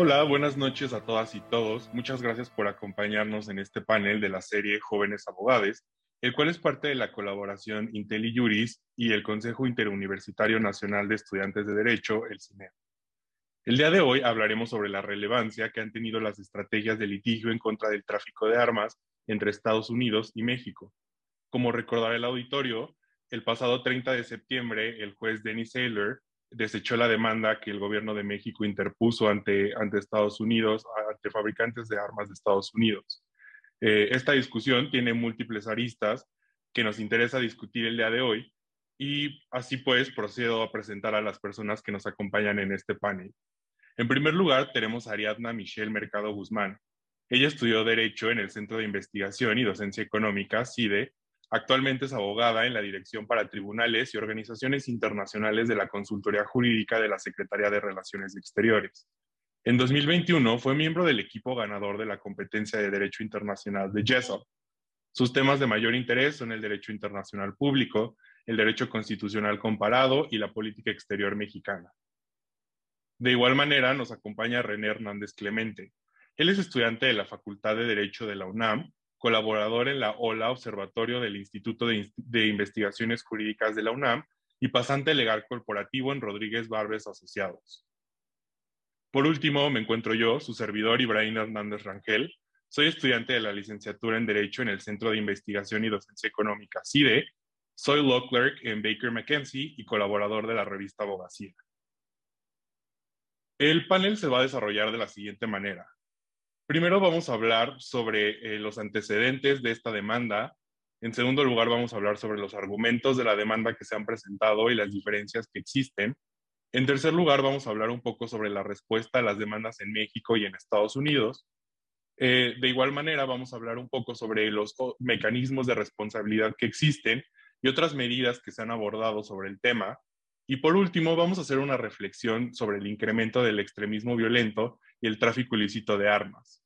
Hola, buenas noches a todas y todos. Muchas gracias por acompañarnos en este panel de la serie Jóvenes Abogados, el cual es parte de la colaboración IntelliJuris y el Consejo Interuniversitario Nacional de Estudiantes de Derecho, el CINEP. El día de hoy hablaremos sobre la relevancia que han tenido las estrategias de litigio en contra del tráfico de armas entre Estados Unidos y México. Como recordará el auditorio, el pasado 30 de septiembre, el juez Dennis Saylor desechó la demanda que el gobierno de México interpuso ante, ante Estados Unidos, ante fabricantes de armas de Estados Unidos. Eh, esta discusión tiene múltiples aristas que nos interesa discutir el día de hoy y así pues procedo a presentar a las personas que nos acompañan en este panel. En primer lugar, tenemos a Ariadna Michelle Mercado Guzmán. Ella estudió Derecho en el Centro de Investigación y Docencia Económica, CIDE, Actualmente es abogada en la Dirección para Tribunales y Organizaciones Internacionales de la Consultoría Jurídica de la Secretaría de Relaciones Exteriores. En 2021 fue miembro del equipo ganador de la competencia de Derecho Internacional de JESOP. Sus temas de mayor interés son el derecho internacional público, el derecho constitucional comparado y la política exterior mexicana. De igual manera, nos acompaña René Hernández Clemente. Él es estudiante de la Facultad de Derecho de la UNAM colaborador en la OLA, Observatorio del Instituto de, Investigaciones Jurídicas de la UNAM, y pasante legal corporativo en Rodríguez Barbes Asociados. Por último, me encuentro yo, su servidor Ibrahim Hernández Rangel. Soy estudiante de la licenciatura en Derecho en el Centro de Investigación y Docencia Económica, CIDE. Soy law clerk en Baker McKenzie y colaborador de la revista Abogacía. El panel se va a desarrollar de la siguiente manera. Primero vamos a hablar sobre eh, los antecedentes de esta demanda. En segundo lugar, vamos a hablar sobre los argumentos de la demanda que se han presentado y las diferencias que existen. En tercer lugar, vamos a hablar un poco sobre la respuesta a las demandas en México y en Estados Unidos. Eh, de igual manera, vamos a hablar un poco sobre los mecanismos de responsabilidad que existen y otras medidas que se han abordado sobre el tema. Y por último, vamos a hacer una reflexión sobre el incremento del extremismo violento y el tráfico ilícito de armas.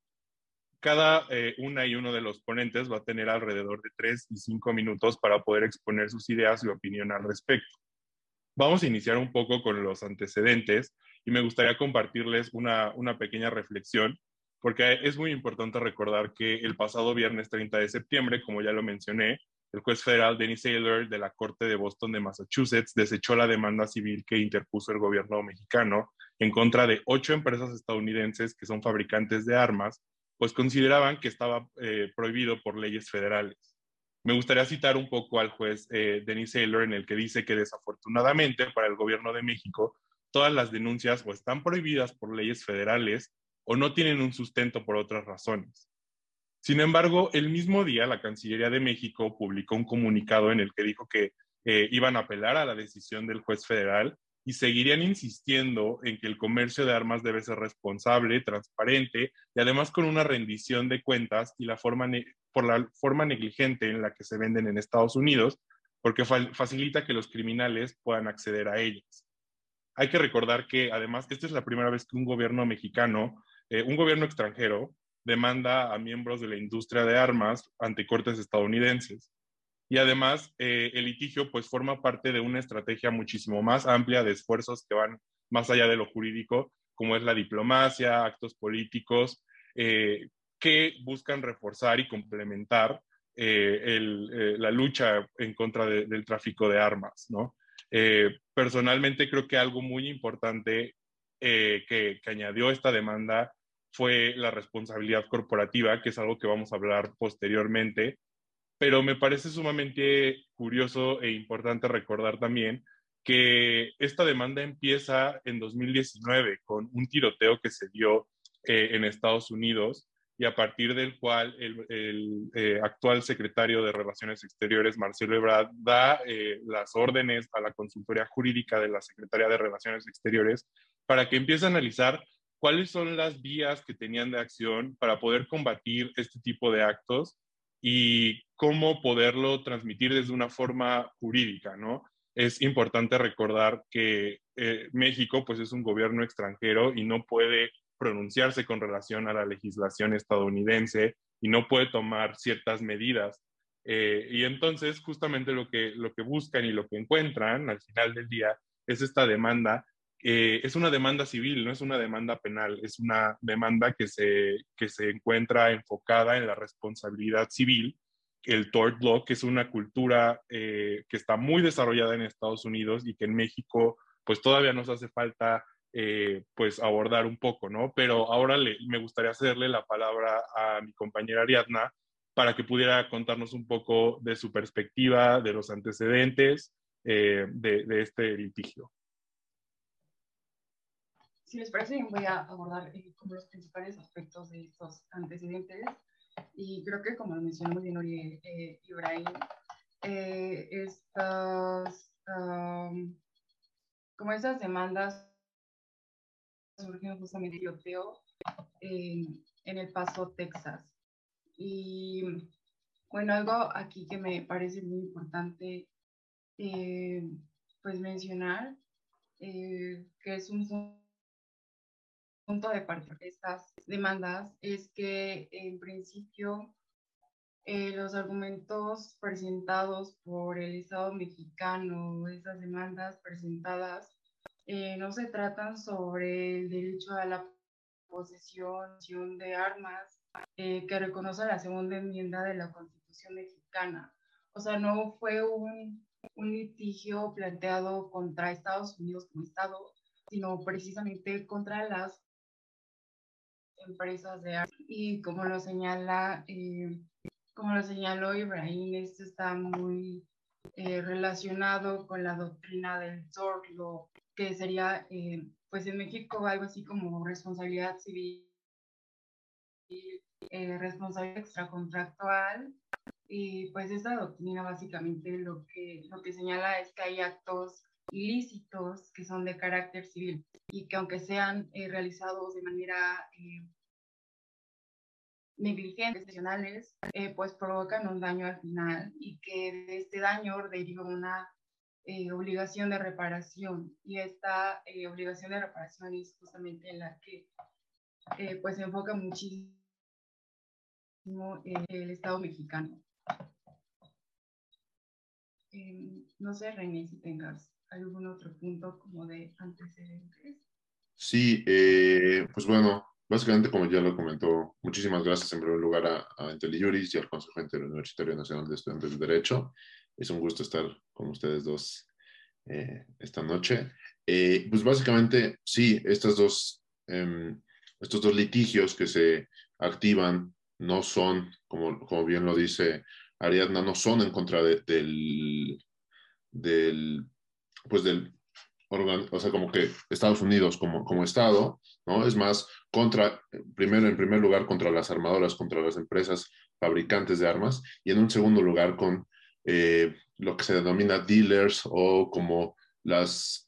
Cada eh, una y uno de los ponentes va a tener alrededor de tres y cinco minutos para poder exponer sus ideas y opinión al respecto. Vamos a iniciar un poco con los antecedentes y me gustaría compartirles una, una pequeña reflexión, porque es muy importante recordar que el pasado viernes 30 de septiembre, como ya lo mencioné, el juez federal Dennis Saylor de la Corte de Boston de Massachusetts desechó la demanda civil que interpuso el gobierno mexicano en contra de ocho empresas estadounidenses que son fabricantes de armas, pues consideraban que estaba eh, prohibido por leyes federales. Me gustaría citar un poco al juez eh, Dennis Saylor en el que dice que desafortunadamente para el gobierno de México todas las denuncias o están prohibidas por leyes federales o no tienen un sustento por otras razones. Sin embargo, el mismo día la Cancillería de México publicó un comunicado en el que dijo que eh, iban a apelar a la decisión del juez federal y seguirían insistiendo en que el comercio de armas debe ser responsable, transparente y además con una rendición de cuentas y la forma por la forma negligente en la que se venden en Estados Unidos, porque facilita que los criminales puedan acceder a ellas. Hay que recordar que además esta es la primera vez que un gobierno mexicano, eh, un gobierno extranjero, demanda a miembros de la industria de armas ante cortes estadounidenses y además eh, el litigio pues forma parte de una estrategia muchísimo más amplia de esfuerzos que van más allá de lo jurídico, como es la diplomacia, actos políticos, eh, que buscan reforzar y complementar eh, la lucha en contra del tráfico de armas. ¿no? personalmente creo que algo muy importante que, que añadió esta demanda fue la responsabilidad corporativa, que es algo que vamos a hablar posteriormente, pero me parece sumamente curioso e importante recordar también que esta demanda empieza en 2019 con un tiroteo que se dio eh, en Estados Unidos y a partir del cual el, eh, actual secretario de Relaciones Exteriores, Marcelo Ebrard, da eh, las órdenes a la consultoría jurídica de la Secretaría de Relaciones Exteriores para que empiece a analizar cuáles son las vías que tenían de acción para poder combatir este tipo de actos y cómo poderlo transmitir desde una forma jurídica, ¿no? Es importante recordar que eh, México pues es un gobierno extranjero y no puede pronunciarse con relación a la legislación estadounidense y no puede tomar ciertas medidas. Eh, y entonces justamente lo que, lo que buscan y lo que encuentran al final del día es esta demanda es una demanda civil, no es una demanda penal, es una demanda que se, que se encuentra enfocada en la responsabilidad civil. El tort law, que es una cultura que está muy desarrollada en Estados Unidos y que en México pues todavía nos hace falta eh, pues abordar un poco, ¿no? Pero ahora me gustaría hacerle la palabra a mi compañera Ariadna para que pudiera contarnos un poco de su perspectiva, de los antecedentes eh, de, de, este litigio. Si les parece, voy a abordar eh, como los principales aspectos de estos antecedentes. Y creo que, como lo mencionó muy bien eh, Ibrahim, estas, um, como estas demandas surgió justamente en El Paso, Texas. Y bueno, algo aquí que me parece muy importante eh, pues mencionar, eh, que es un punto de partida de estas demandas, es que en principio eh, los argumentos presentados por el Estado mexicano, esas demandas presentadas eh, no se tratan sobre el derecho a la posesión de armas eh, que reconoce la segunda enmienda de la Constitución mexicana. O sea, no fue un, un litigio planteado contra Estados Unidos como Estado, sino precisamente contra las empresas de armas. Y como lo señala, eh, como lo señaló Ibrahim, esto está muy relacionado con la doctrina del Zorro que sería, eh, pues en México algo así como responsabilidad civil, eh, responsabilidad extracontractual, y pues esta doctrina básicamente lo que, lo que señala es que hay actos ilícitos que son de carácter civil y que aunque sean eh, realizados de manera negligente, pues provocan un daño al final y que de este daño deriva una eh, obligación de reparación y esta eh, obligación de reparación es justamente en la que eh, pues se enfoca muchísimo el Estado mexicano. Em, no sé, René, si tengas algún otro punto como de antecedentes. Sí, pues bueno, básicamente como ya lo comentó, muchísimas gracias en primer lugar a, a y al Consejo Interuniversitario Nacional de Estudiantes de Derecho es un gusto estar con ustedes dos eh, esta noche. Eh, pues básicamente, sí, estas dos, em, estos dos litigios que se activan no son, como, como bien lo dice Ariadna, no son en contra del, del, pues del o sea, como que Estados Unidos como, como Estado, ¿no? Es más, contra, primero, en primer lugar, contra las armadoras, contra las empresas fabricantes de armas, y en un segundo lugar, con eh, lo que se denomina dealers o como las,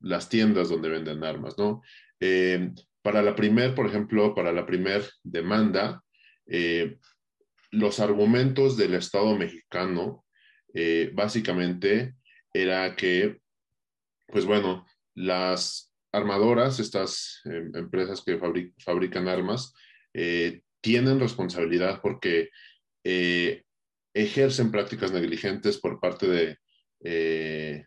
las tiendas donde venden armas, ¿no? Eh, para la primer, por ejemplo, para la primer demanda, eh, los argumentos del Estado mexicano básicamente era que, pues bueno, las armadoras, estas empresas que fabrican armas, tienen responsabilidad porque ejercen prácticas negligentes por parte de, eh,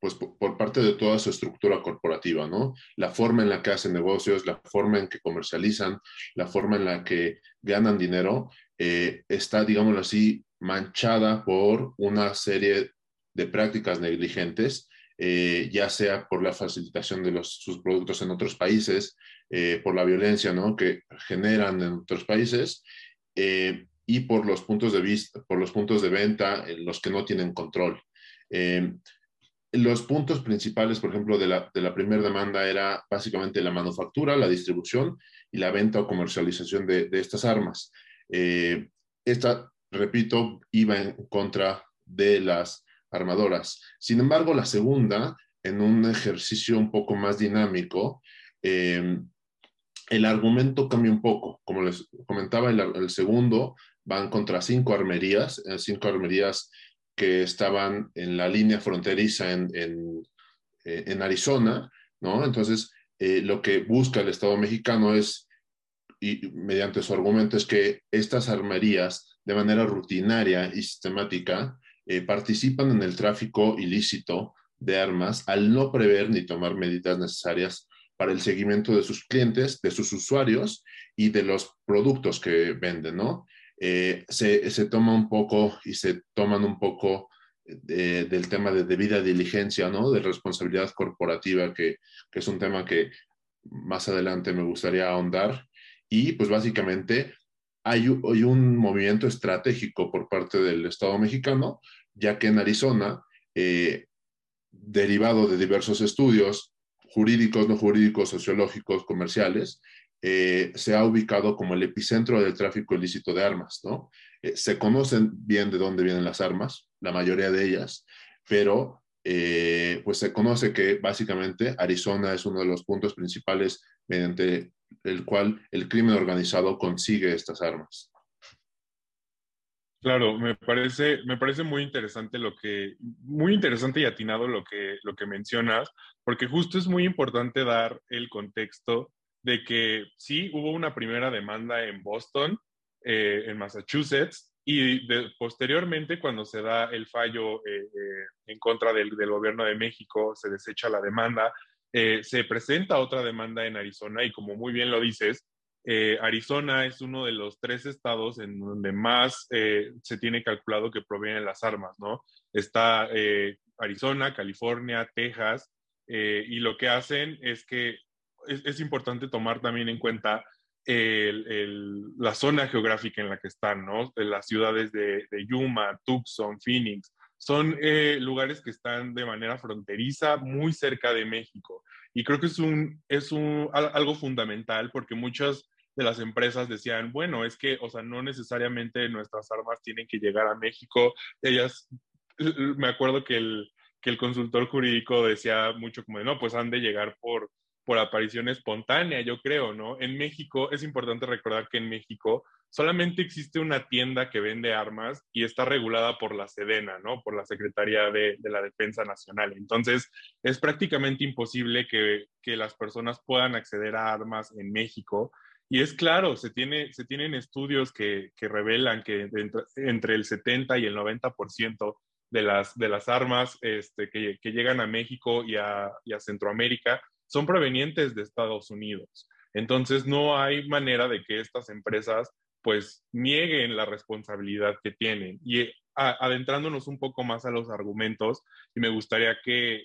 pues por, parte de toda su estructura corporativa, ¿no? La forma en la que hacen negocios, la forma en que comercializan, la forma en la que ganan dinero, eh, está, digámoslo así, manchada por una serie de prácticas negligentes, eh, ya sea por la facilitación de los, sus productos en otros países, por la violencia ¿no? que generan en otros países, y por los puntos de vista, por los puntos de venta en los que no tienen control. Eh, los puntos principales, por ejemplo, de la, de la primera demanda era básicamente la manufactura, la distribución y la venta o comercialización de, de estas armas. Eh, esta, repito, iba en contra de las armadoras. Sin embargo, la segunda, en un ejercicio un poco más dinámico, eh, el argumento cambia un poco. Como les comentaba, el, el segundo van contra cinco armerías, eh, cinco armerías que estaban en la línea fronteriza en, en, eh, Arizona, ¿no? Entonces, eh, lo que busca el Estado mexicano es, y mediante su argumento, es que estas armerías, de manera rutinaria y sistemática, participan en el tráfico ilícito de armas al no prever ni tomar medidas necesarias para el seguimiento de sus clientes, de sus usuarios y de los productos que venden, ¿no? Eh, se, se, toma un poco y se toman un poco del tema de debida diligencia, ¿no? De responsabilidad corporativa, que, es un tema que más adelante me gustaría ahondar. Y pues básicamente hay, hay un movimiento estratégico por parte del Estado mexicano, ya que en Arizona, eh, derivado de diversos estudios jurídicos, no jurídicos, sociológicos, comerciales, eh, se ha ubicado como el epicentro del tráfico ilícito de armas, ¿no? Eh, se conocen bien de dónde vienen las armas, la mayoría de ellas, pero eh, pues se conoce que básicamente Arizona es uno de los puntos principales mediante el cual el crimen organizado consigue estas armas. Claro, me parece, me parece muy interesante lo que, muy interesante y atinado lo que, lo que mencionas, porque justo es muy importante dar el contexto de que sí hubo una primera demanda en Boston, eh, en Massachusetts, y posteriormente, cuando se da el fallo eh, eh, en contra del, del, gobierno de México, se desecha la demanda, eh, se presenta otra demanda en Arizona y como muy bien lo dices, Arizona es uno de los tres estados en donde más se tiene calculado que provienen las armas, ¿no? Está Arizona, California, Texas, y lo que hacen es que es, es importante tomar también en cuenta la zona geográfica en la que están, ¿no? Las ciudades de, Yuma, Tucson, Phoenix, son eh, lugares que están de manera fronteriza, muy cerca de México. Y creo que es, un, es un, algo fundamental porque muchas de las empresas decían, bueno, es que, o sea, no necesariamente nuestras armas tienen que llegar a México. Ellas, me acuerdo que el, que el consultor jurídico decía mucho como no, pues han de llegar por por aparición espontánea, yo creo, ¿no? En México, es importante recordar que en México solamente existe una tienda que vende armas y está regulada por la Sedena, ¿no? Por la Secretaría de, la Defensa Nacional. Entonces, es prácticamente imposible que, las personas puedan acceder a armas en México. Y es claro, se, tiene, se tienen estudios que, revelan que entre, el 70 y el 90% de las, de las armas este, que, llegan a México y a, y a Centroamérica son provenientes de Estados Unidos. Entonces, no hay manera de que estas empresas pues nieguen la responsabilidad que tienen. Y adentrándonos un poco más a los argumentos, y me gustaría que,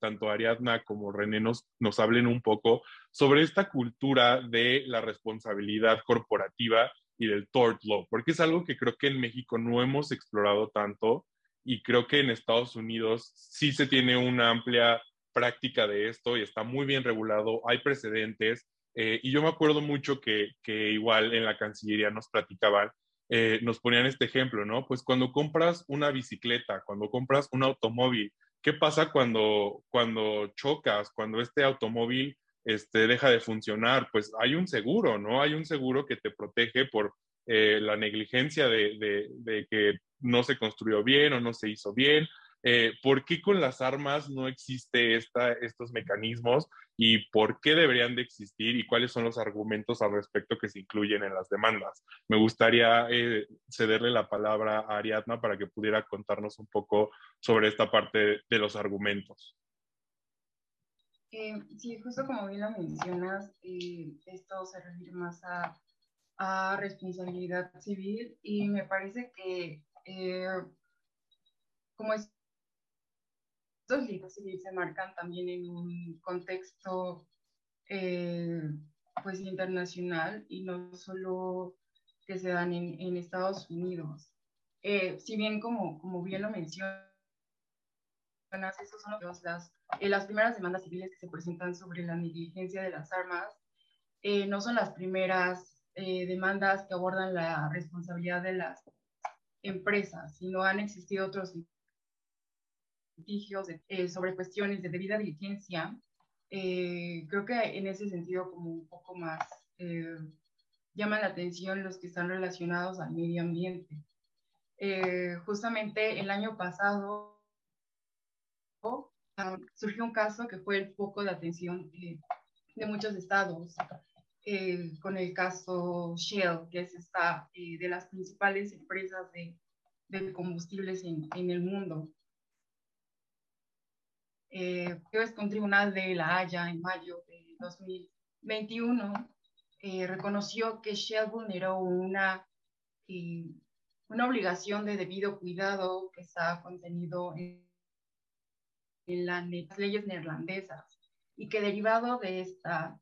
tanto Ariadna como René nos, nos hablen un poco sobre esta cultura de la responsabilidad corporativa y del tort law, porque es algo que creo que en México no hemos explorado tanto y creo que en Estados Unidos sí se tiene una amplia práctica de esto y está muy bien regulado, hay precedentes. Eh, y yo me acuerdo mucho que, que, igual en la Cancillería nos platicaban, eh, nos ponían este ejemplo, ¿no? Pues cuando compras una bicicleta, cuando compras un automóvil, ¿qué pasa cuando, cuando chocas, cuando este automóvil este, deja de funcionar? Pues hay un seguro, ¿no? Hay un seguro que te protege por eh, la negligencia de, de, de que no se construyó bien o no se hizo bien, eh, ¿por qué con las armas no existe esta, estos mecanismos y por qué deberían de existir y cuáles son los argumentos al respecto que se incluyen en las demandas? Me gustaría eh, cederle la palabra a Ariadna para que pudiera contarnos un poco sobre esta parte de los argumentos. Eh, sí, justo como bien lo mencionas, esto se refiere más a, a, responsabilidad civil y me parece que como es estos libros se marcan también en un contexto eh, pues internacional y no solo que se dan en, en Estados Unidos. Eh, si bien como, como bien lo mencionas, esas son las, eh, las primeras demandas civiles que se presentan sobre la negligencia de las armas, no son las primeras demandas que abordan la responsabilidad de las empresas, sino han existido otros litigios eh, sobre cuestiones de debida diligencia, eh, creo que en ese sentido como un poco más eh, llaman la atención los que están relacionados al medio ambiente. justamente el año pasado ah, surgió un caso que fue el foco de atención de muchos estados, con el caso Shell, que es esta de las principales empresas de, de combustibles en, en, el mundo. Eh, es un tribunal de La Haya en mayo de 2021 eh, reconoció que Shell vulneró una, eh, una obligación de debido cuidado que está contenido en, en las leyes neerlandesas y que derivado de esta,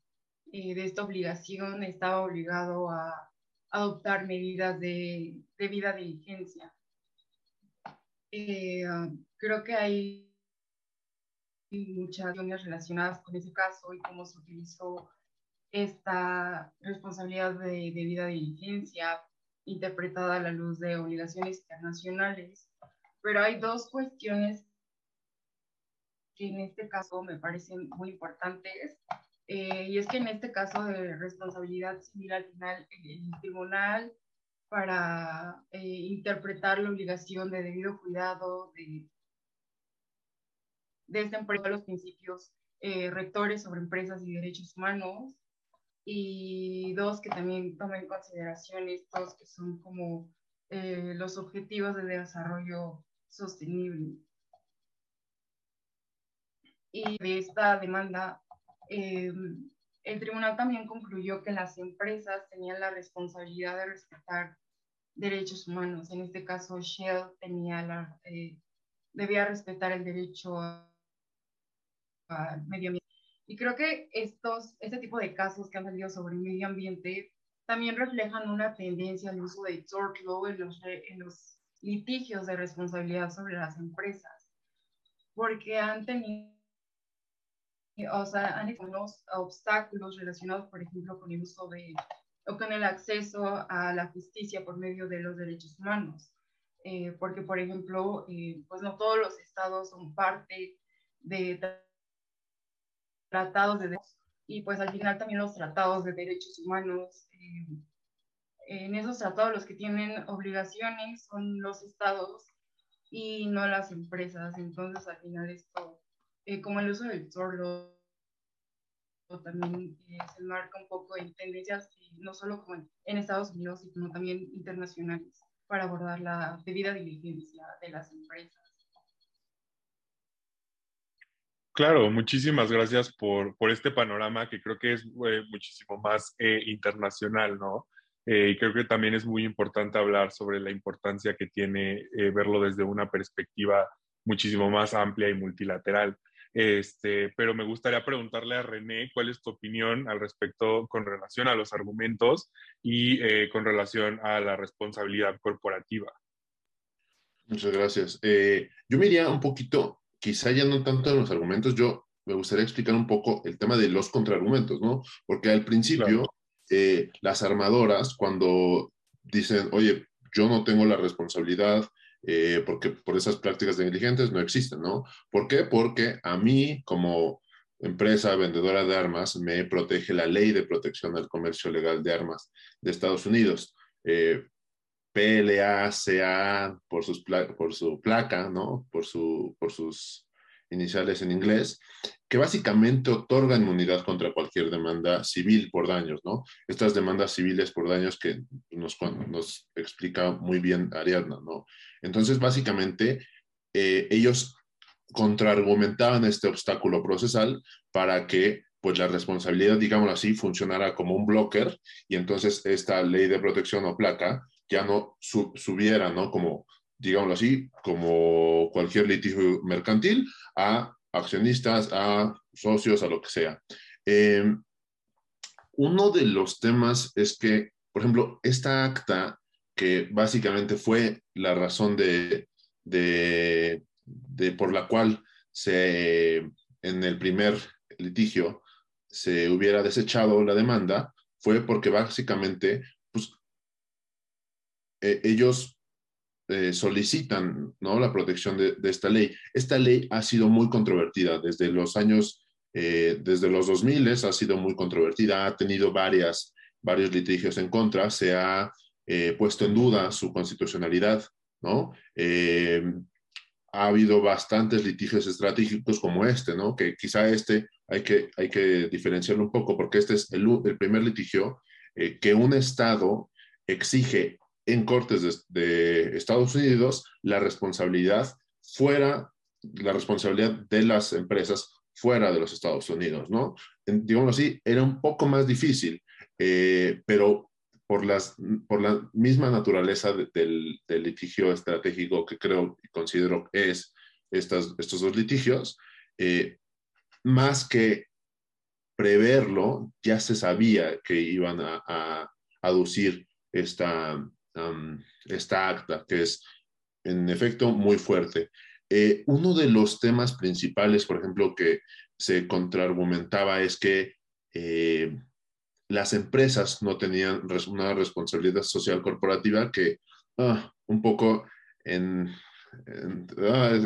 eh, de esta obligación estaba obligado a adoptar medidas de debida diligencia. creo que hay muchas cuestiones relacionadas con ese caso y cómo se utilizó esta responsabilidad de debida diligencia interpretada a la luz de obligaciones internacionales. Pero hay dos cuestiones que en este caso me parecen muy importantes. Eh, y es que en este caso de responsabilidad civil, al final el, tribunal para eh, interpretar la obligación de debido cuidado de, de esta empresa, los principios eh, rectores sobre empresas y derechos humanos, y dos, que también tomen en consideración estos que son como eh, los objetivos de desarrollo sostenible. Y de esta demanda, eh, el tribunal también concluyó que las empresas tenían la responsabilidad de respetar derechos humanos. En este caso, Shell tenía la, eh, debía respetar el derecho al medio ambiente y creo que estos, este tipo de casos que han salido sobre el medio ambiente también reflejan una tendencia al uso de tort law en los, en los litigios de responsabilidad sobre las empresas, porque han tenido, o sea, han tenido unos obstáculos relacionados, por ejemplo, con el uso de, o con el acceso a la justicia por medio de los derechos humanos. Eh, porque, por ejemplo, eh, pues no todos los estados son parte de tratados de derechos y pues al final también los tratados de derechos humanos. Eh, en esos tratados los que tienen obligaciones son los estados y no las empresas. Entonces al final esto, eh, como el uso del sordo, también eh, se marca un poco en tendencias no solo como en Estados Unidos, sino también internacionales para abordar la debida diligencia de las empresas. Claro, muchísimas gracias por, por este panorama que creo que es eh, muchísimo más eh, internacional, ¿no? Eh, y creo que también es muy importante hablar sobre la importancia que tiene verlo desde una perspectiva muchísimo más amplia y multilateral. Este, pero me gustaría preguntarle a René cuál es tu opinión al respecto con relación a los argumentos y con relación a la responsabilidad corporativa. Muchas gracias. yo me iría un poquito quizá ya no tanto en los argumentos, yo me gustaría explicar un poco el tema de los contraargumentos, ¿no? Porque al principio, eh, las armadoras, cuando dicen, oye, yo no tengo la responsabilidad, eh, porque por esas prácticas negligentes no existen, ¿no? ¿Por qué? Porque a mí, como empresa vendedora de armas, me protege la ley de protección del comercio legal de armas de Estados Unidos. Eh, PLA, CA, por, sus por su placa, ¿no? Por, su, por sus iniciales en inglés, que básicamente otorga inmunidad contra cualquier demanda civil por daños, ¿no? Estas demandas civiles por daños que nos, nos explica muy bien Ariadna, ¿no? Entonces, básicamente, eh, ellos contraargumentaban este obstáculo procesal para que pues la responsabilidad, digámoslo así, funcionara como un blocker y entonces esta ley de protección o placa ya no subiera, ¿no? Como, digámoslo así, como cualquier litigio mercantil, a accionistas, a socios, a lo que sea. Em, uno de los temas es que, por ejemplo, esta acta, que básicamente fue la razón de, de, de por la cual se, en el primer litigio se hubiera desechado la demanda, fue porque básicamente eh, ellos eh, solicitan ¿no? la protección de, esta ley. Esta ley ha sido muy controvertida desde los años, eh, desde los 2000 ha sido muy controvertida, ha tenido varias, varios litigios en contra, se ha puesto en duda su constitucionalidad, ¿no? ha habido bastantes litigios estratégicos como este, ¿no? Que quizá este hay que, hay que diferenciarlo un poco porque este es el, el primer litigio que un Estado exige en cortes de, Estados Unidos la responsabilidad fuera la responsabilidad de las empresas fuera de los Estados Unidos, ¿no? Digamos así, era un poco más difícil, eh, pero por, las, por la misma naturaleza del, litigio estratégico que creo y considero es estas, estos dos litigios, eh, más que preverlo, ya se sabía que iban a, aducir esta, esta acta, que es en efecto muy fuerte. Eh, uno de los temas principales, por ejemplo, que se contraargumentaba es que eh, las empresas no tenían una responsabilidad social corporativa que ah, un poco ah,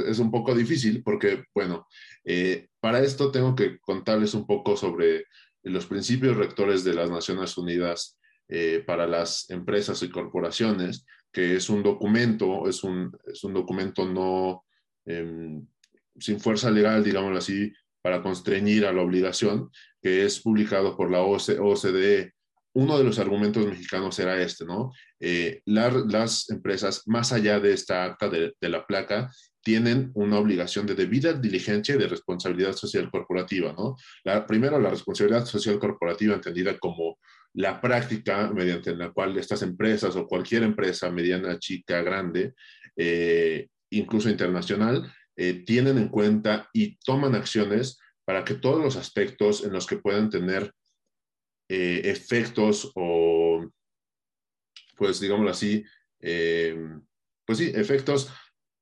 es, un poco difícil porque, bueno, eh, para esto tengo que contarles un poco sobre los principios rectores de las Naciones Unidas para las empresas y corporaciones, que es un documento, es un, es un documento no Em, sin fuerza legal, digámoslo así, para constreñir a la obligación, que es publicado por la OCDE. Uno de los argumentos mexicanos era este, ¿no? Eh, las empresas, más allá de esta acta de, la placa, tienen una obligación de debida diligencia y de responsabilidad social corporativa, ¿no? La, primero, la responsabilidad social corporativa entendida como la práctica mediante la cual estas empresas o cualquier empresa mediana, chica, grande, eh, incluso internacional, eh, tienen en cuenta y toman acciones para que todos los aspectos en los que puedan tener eh, efectos o, pues digámoslo así, pues sí, efectos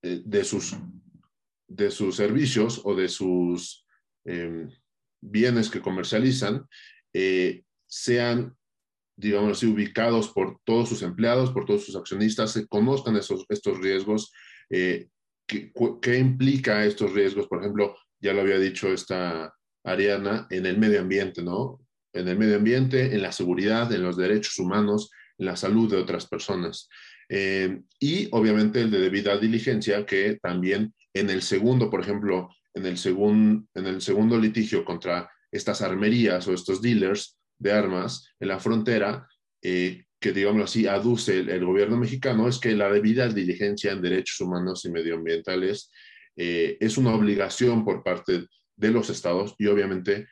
de, sus, de sus servicios o de sus bienes que comercializan, sean digamos así, ubicados por todos sus empleados, por todos sus accionistas, se conozcan esos, estos riesgos eh, ¿qué, implica estos riesgos? Por ejemplo, ya lo había dicho esta Ariana, en el medio ambiente, ¿no? En el medio ambiente, en la seguridad, en los derechos humanos, en la salud de otras personas. Eh, y obviamente el de debida diligencia, que también en el segundo, por ejemplo, en el, en el segundo litigio contra estas armerías o estos dealers de armas en la frontera, eh, que, digamos así, aduce el, gobierno mexicano es que la debida diligencia en derechos humanos y medioambientales eh, es una obligación por parte de los estados y obviamente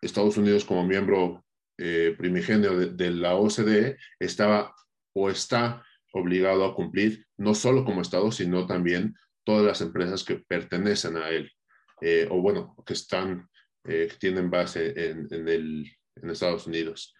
Estados Unidos como miembro eh, primigenio de, la OCDE estaba o está obligado a cumplir no solo como estado, sino también todas las empresas que pertenecen a él eh, o bueno, que están, que tienen base en, el, en Estados Unidos.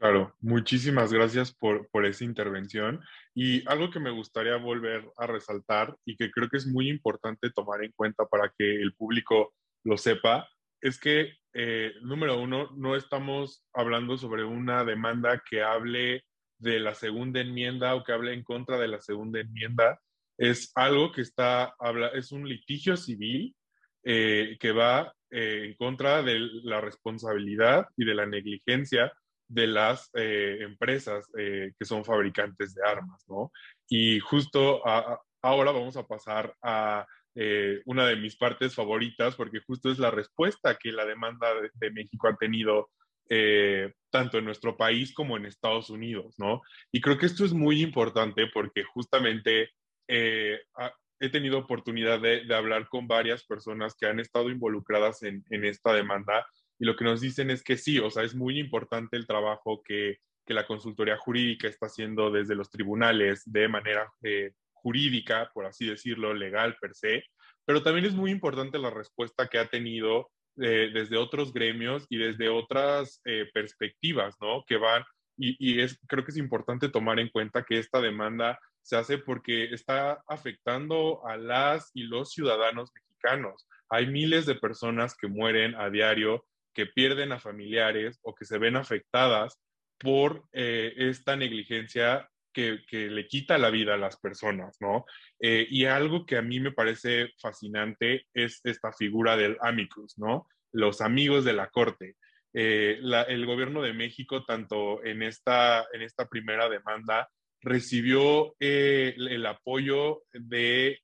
Claro, muchísimas gracias por, por esa intervención. Y algo que me gustaría volver a resaltar y que creo que es muy importante tomar en cuenta para que el público lo sepa, es que, eh, número uno, no estamos hablando sobre una demanda que hable de la segunda enmienda o que hable en contra de la segunda enmienda. Es algo que está, habla, es un litigio civil eh, que va eh, en contra de la responsabilidad y de la negligencia de las eh, empresas eh, que son fabricantes de armas, ¿no? Y justo ahora vamos a pasar a eh, una de mis partes favoritas, porque justo es la respuesta que la demanda de, México ha tenido tanto en nuestro país como en Estados Unidos, ¿no? Y creo que esto es muy importante porque justamente he tenido oportunidad de, hablar con varias personas que han estado involucradas en, esta demanda y lo que nos dicen es que sí, o sea, es muy importante el trabajo que, que la consultoría jurídica está haciendo desde los tribunales de manera eh, jurídica, por así decirlo, legal per se, pero también es muy importante la respuesta que ha tenido eh, desde otros gremios y desde otras eh, perspectivas, ¿no? Que van, y, y es, creo que es importante tomar en cuenta que esta demanda se hace porque está afectando a las y los ciudadanos mexicanos. Hay miles de personas que mueren a diario que pierden a familiares o que se ven afectadas por eh, esta negligencia que, le quita la vida a las personas, ¿no? Eh, y algo que a mí me parece fascinante es esta figura del amicus, ¿no? Los amigos de la corte. Eh, el gobierno de México, tanto en esta, en esta primera demanda, recibió el apoyo de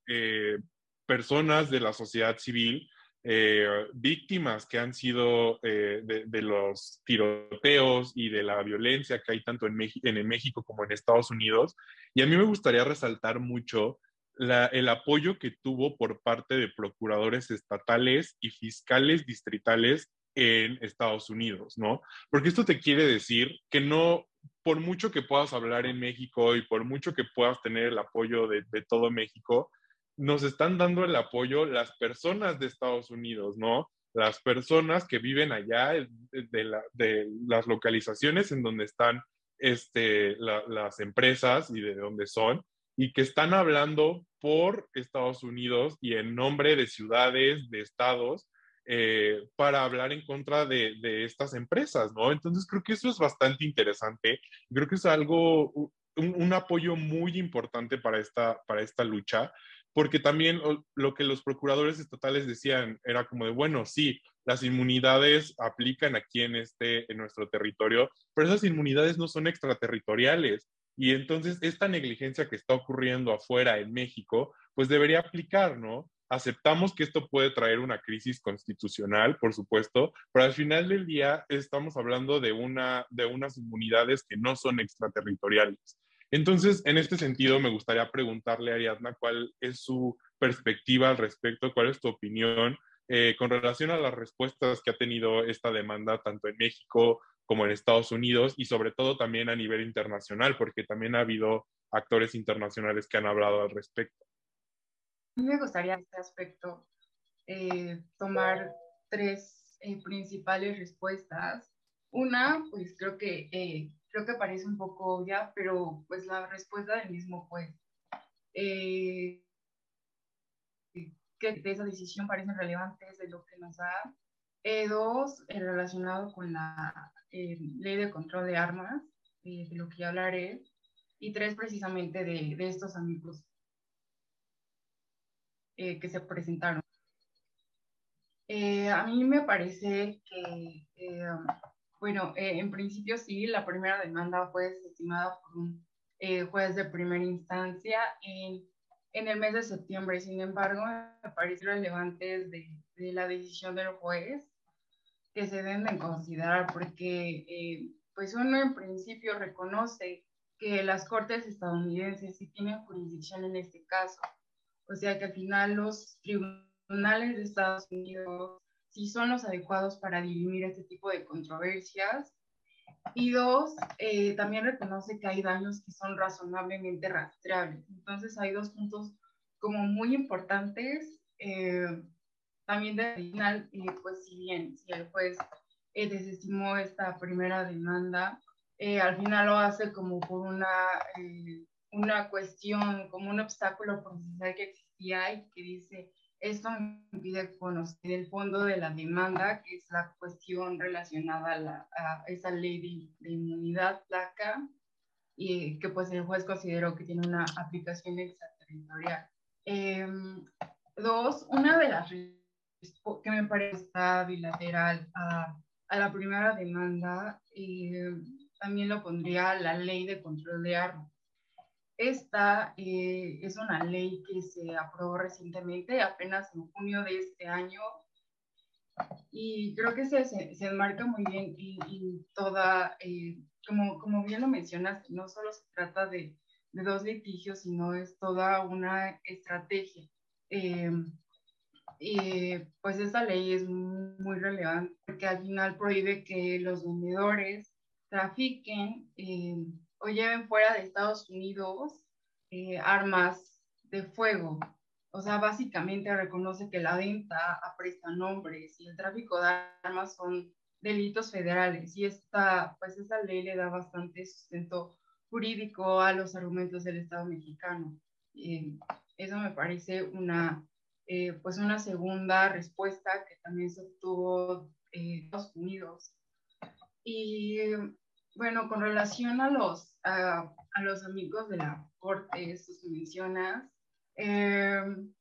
personas de la sociedad civil eh, víctimas que han sido eh, de, los tiroteos y de la violencia que hay tanto en México como en Estados Unidos. Y a mí me gustaría resaltar mucho el apoyo que tuvo por parte de procuradores estatales y fiscales distritales en Estados Unidos, ¿no? Porque esto te quiere decir que no, por mucho que puedas hablar en México y por mucho que puedas tener el apoyo de, todo México, nos están dando el apoyo las personas de Estados Unidos, ¿no? Las personas que viven allá de, las localizaciones en donde están este, las empresas y de dónde son, y que están hablando por Estados Unidos y en nombre de ciudades, de estados, eh, para hablar en contra de, estas empresas, ¿no? Entonces creo que eso es bastante interesante. Creo que es algo, un, apoyo muy importante para esta, para esta lucha, porque también lo que los procuradores estatales decían era como de, bueno, sí, las inmunidades aplican aquí en, este, en nuestro territorio, pero esas inmunidades no son extraterritoriales. Y entonces esta negligencia que está ocurriendo afuera en México, pues debería aplicar, ¿no? Aceptamos que esto puede traer una crisis constitucional, por supuesto, pero al final del día estamos hablando de, una, de unas inmunidades que no son extraterritoriales. Entonces, en este sentido, me gustaría preguntarle a Ariadna cuál es su perspectiva al respecto, cuál es tu opinión eh, con relación a las respuestas que ha tenido esta demanda tanto en México como en Estados Unidos y sobre todo también a nivel internacional, porque también ha habido actores internacionales que han hablado al respecto. Me gustaría en este aspecto eh, tomar tres eh, principales respuestas. Una, pues creo que, eh, creo que parece un poco obvia, pero pues la respuesta del mismo pues que de esa decisión parecen relevantes de lo que nos da. dos, relacionado con la ley de control de armas, de lo que ya hablaré. Y tres, precisamente de, de estos amigos eh, que se presentaron. Eh, a mí me parece que, eh, bueno, en principio sí, la primera demanda fue desestimada por un juez de primera instancia en, en, el mes de septiembre. Sin embargo, me parece relevante de, de la decisión del juez que se deben de considerar porque, pues uno en principio reconoce que las cortes estadounidenses sí tienen jurisdicción en este caso o sea que al final los tribunales de Estados Unidos sí son los adecuados para dirimir este tipo de controversias. Y dos, eh, también reconoce que hay daños que son razonablemente rastreables. Entonces hay dos puntos como muy importantes. Eh, también de final, eh, pues si bien si el juez desestimó esta primera demanda, al final lo hace como por una una cuestión, como un obstáculo procesal que existía y que dice, esto me impide conocer el fondo de la demanda, que es la cuestión relacionada a, la, a esa ley de, inmunidad placa, y que pues el juez consideró que tiene una aplicación extraterritorial. Em, dos, una de las que me parece bilateral a, a la primera demanda, eh, también lo pondría la ley de control de armas. Esta eh, es una ley que se aprobó recientemente, apenas en junio de este año, y creo que se, se, enmarca muy bien y, toda, eh, como, como bien lo mencionas, no solo se trata de, de dos litigios, sino es toda una estrategia. Eh, y pues esta ley es muy relevante porque al final prohíbe que los vendedores trafiquen o lleven fuera de Estados Unidos eh, armas de fuego. O sea, básicamente reconoce que la venta a prestanombres y el tráfico de armas son delitos federales y esta, pues esa ley le da bastante sustento jurídico a los argumentos del Estado mexicano. eso me parece una, eh, pues una segunda respuesta que también se obtuvo en eh, Estados Unidos. Y bueno, con relación a los, a, los amigos de la corte, estos que mencionas, em,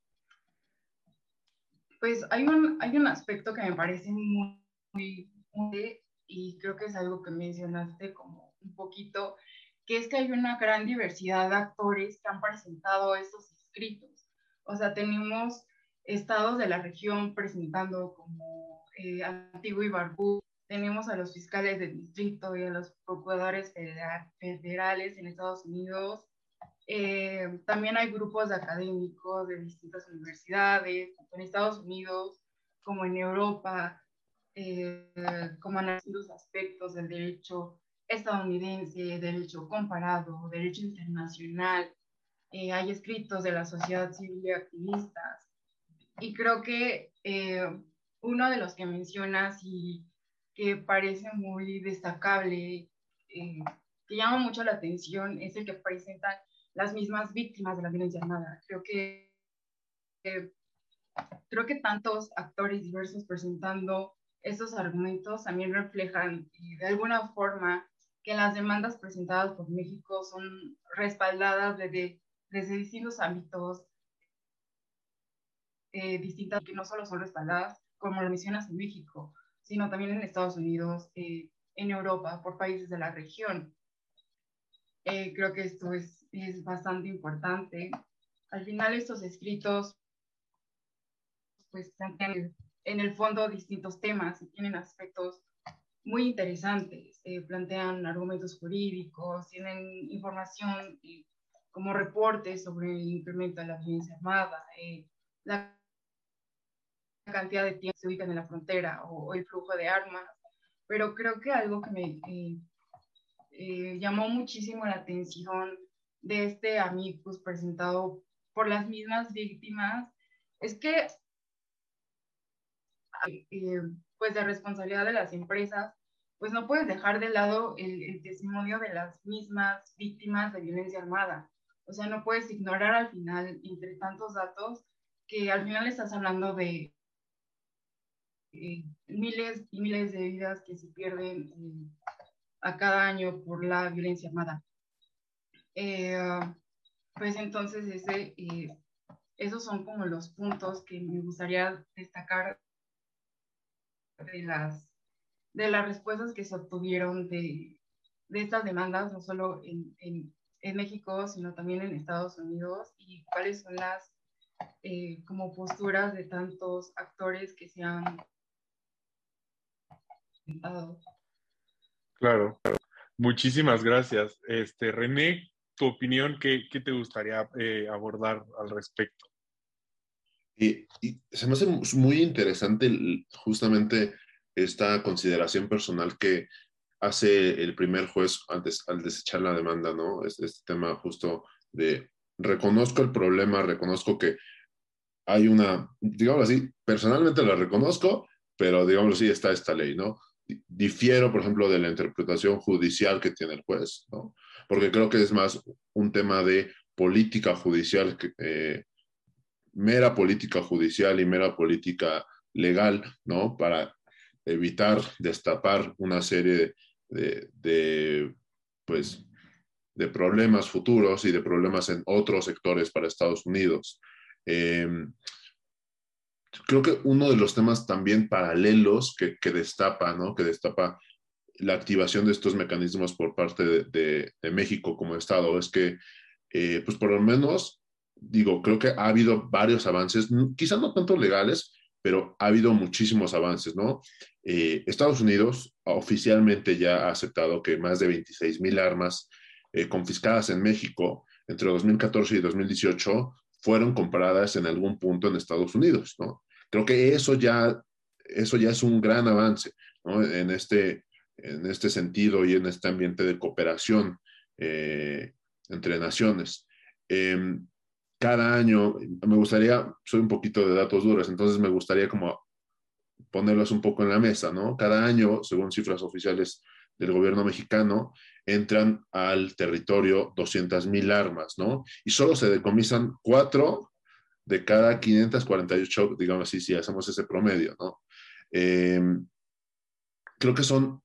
pues hay un, hay un aspecto que me parece muy, muy, muy, y creo que es algo que mencionaste como un poquito, que es que hay una gran diversidad de actores que han presentado estos escritos. O sea, tenemos estados de la región presentando como eh, y Barbú, tenemos a los fiscales de distrito y a los procuradores federales en Estados Unidos, Eh, también hay grupos de académicos de distintas universidades, tanto en Estados Unidos como en Europa, eh, como analizan los aspectos del derecho estadounidense, derecho comparado, derecho internacional. Eh, hay escritos de la sociedad civil y activistas. Y creo que uno de los que mencionas y que parece muy destacable, que llama mucho la atención, es el que presentan las mismas víctimas de la violencia armada. Creo que, creo que tantos actores diversos presentando estos argumentos también reflejan eh, de alguna forma que las demandas presentadas por México son respaldadas desde, desde distintos ámbitos, eh, distintas, que no solo son respaldadas, como lo mencionas en México, sino también en Estados Unidos, eh, en Europa, por países de la región. creo que esto es es bastante importante. Al final estos escritos pues plantean en el fondo distintos temas y tienen aspectos muy interesantes. Eh, plantean argumentos jurídicos, tienen información como reportes sobre el incremento de la violencia armada, eh, la cantidad de tiempo se ubican en la frontera o, el flujo de armas. Pero creo que algo que me eh, llamó muchísimo la atención de este amicus presentado por las mismas víctimas es que eh, pues de responsabilidad de las empresas pues no puedes dejar de lado el, testimonio de las mismas víctimas de violencia armada o sea no puedes ignorar al final entre tantos datos que al final estás hablando de eh, miles y miles de vidas que se pierden eh, a cada año por la violencia armada. Eh, pues entonces ese, eh, esos son como los puntos que me gustaría destacar de las, de las respuestas que se obtuvieron de, de estas demandas, no solo en, en, en, México, sino también en Estados Unidos, y cuáles son las eh, como posturas de tantos actores que se han Claro, muchísimas gracias. Este, René, tu opinión, ¿qué, te gustaría eh, abordar al respecto? Y, se me hace muy interesante justamente esta consideración personal que hace el primer juez antes al desechar la demanda, ¿no? Este, este tema justo de reconozco el problema, reconozco que hay una, digamos así, personalmente la reconozco, pero digamos así está esta ley, ¿no? Difiero, por ejemplo, de la interpretación judicial que tiene el juez, ¿no? porque creo que es más un tema de política judicial, eh, mera política judicial y mera política legal, ¿no? Para evitar destapar una serie de, pues, de problemas futuros y de problemas en otros sectores para Estados Unidos. Em, creo que uno de los temas también paralelos que, destapa, ¿no? Que destapa la activación de estos mecanismos por parte de, México como Estado es que, eh, pues por lo menos, digo, creo que ha habido varios avances, quizás no tanto legales, pero ha habido muchísimos avances, ¿no? Eh, Estados Unidos oficialmente ya ha aceptado que más de 26 mil armas eh, confiscadas en México entre 2014 y 2018 fueron compradas en algún punto en Estados Unidos, ¿no? Creo que eso ya, eso ya es un gran avance, ¿no? En este, en este sentido y en este ambiente de cooperación eh, entre naciones. Em, cada año, me gustaría, soy un poquito de datos duros, entonces me gustaría como ponerlos un poco en la mesa, ¿no? Cada año, según cifras oficiales del gobierno mexicano, entran al territorio 200.000 armas, ¿no? Y solo se decomisan cuatro de cada 548, digamos así, si hacemos ese promedio, ¿no? Em, creo que son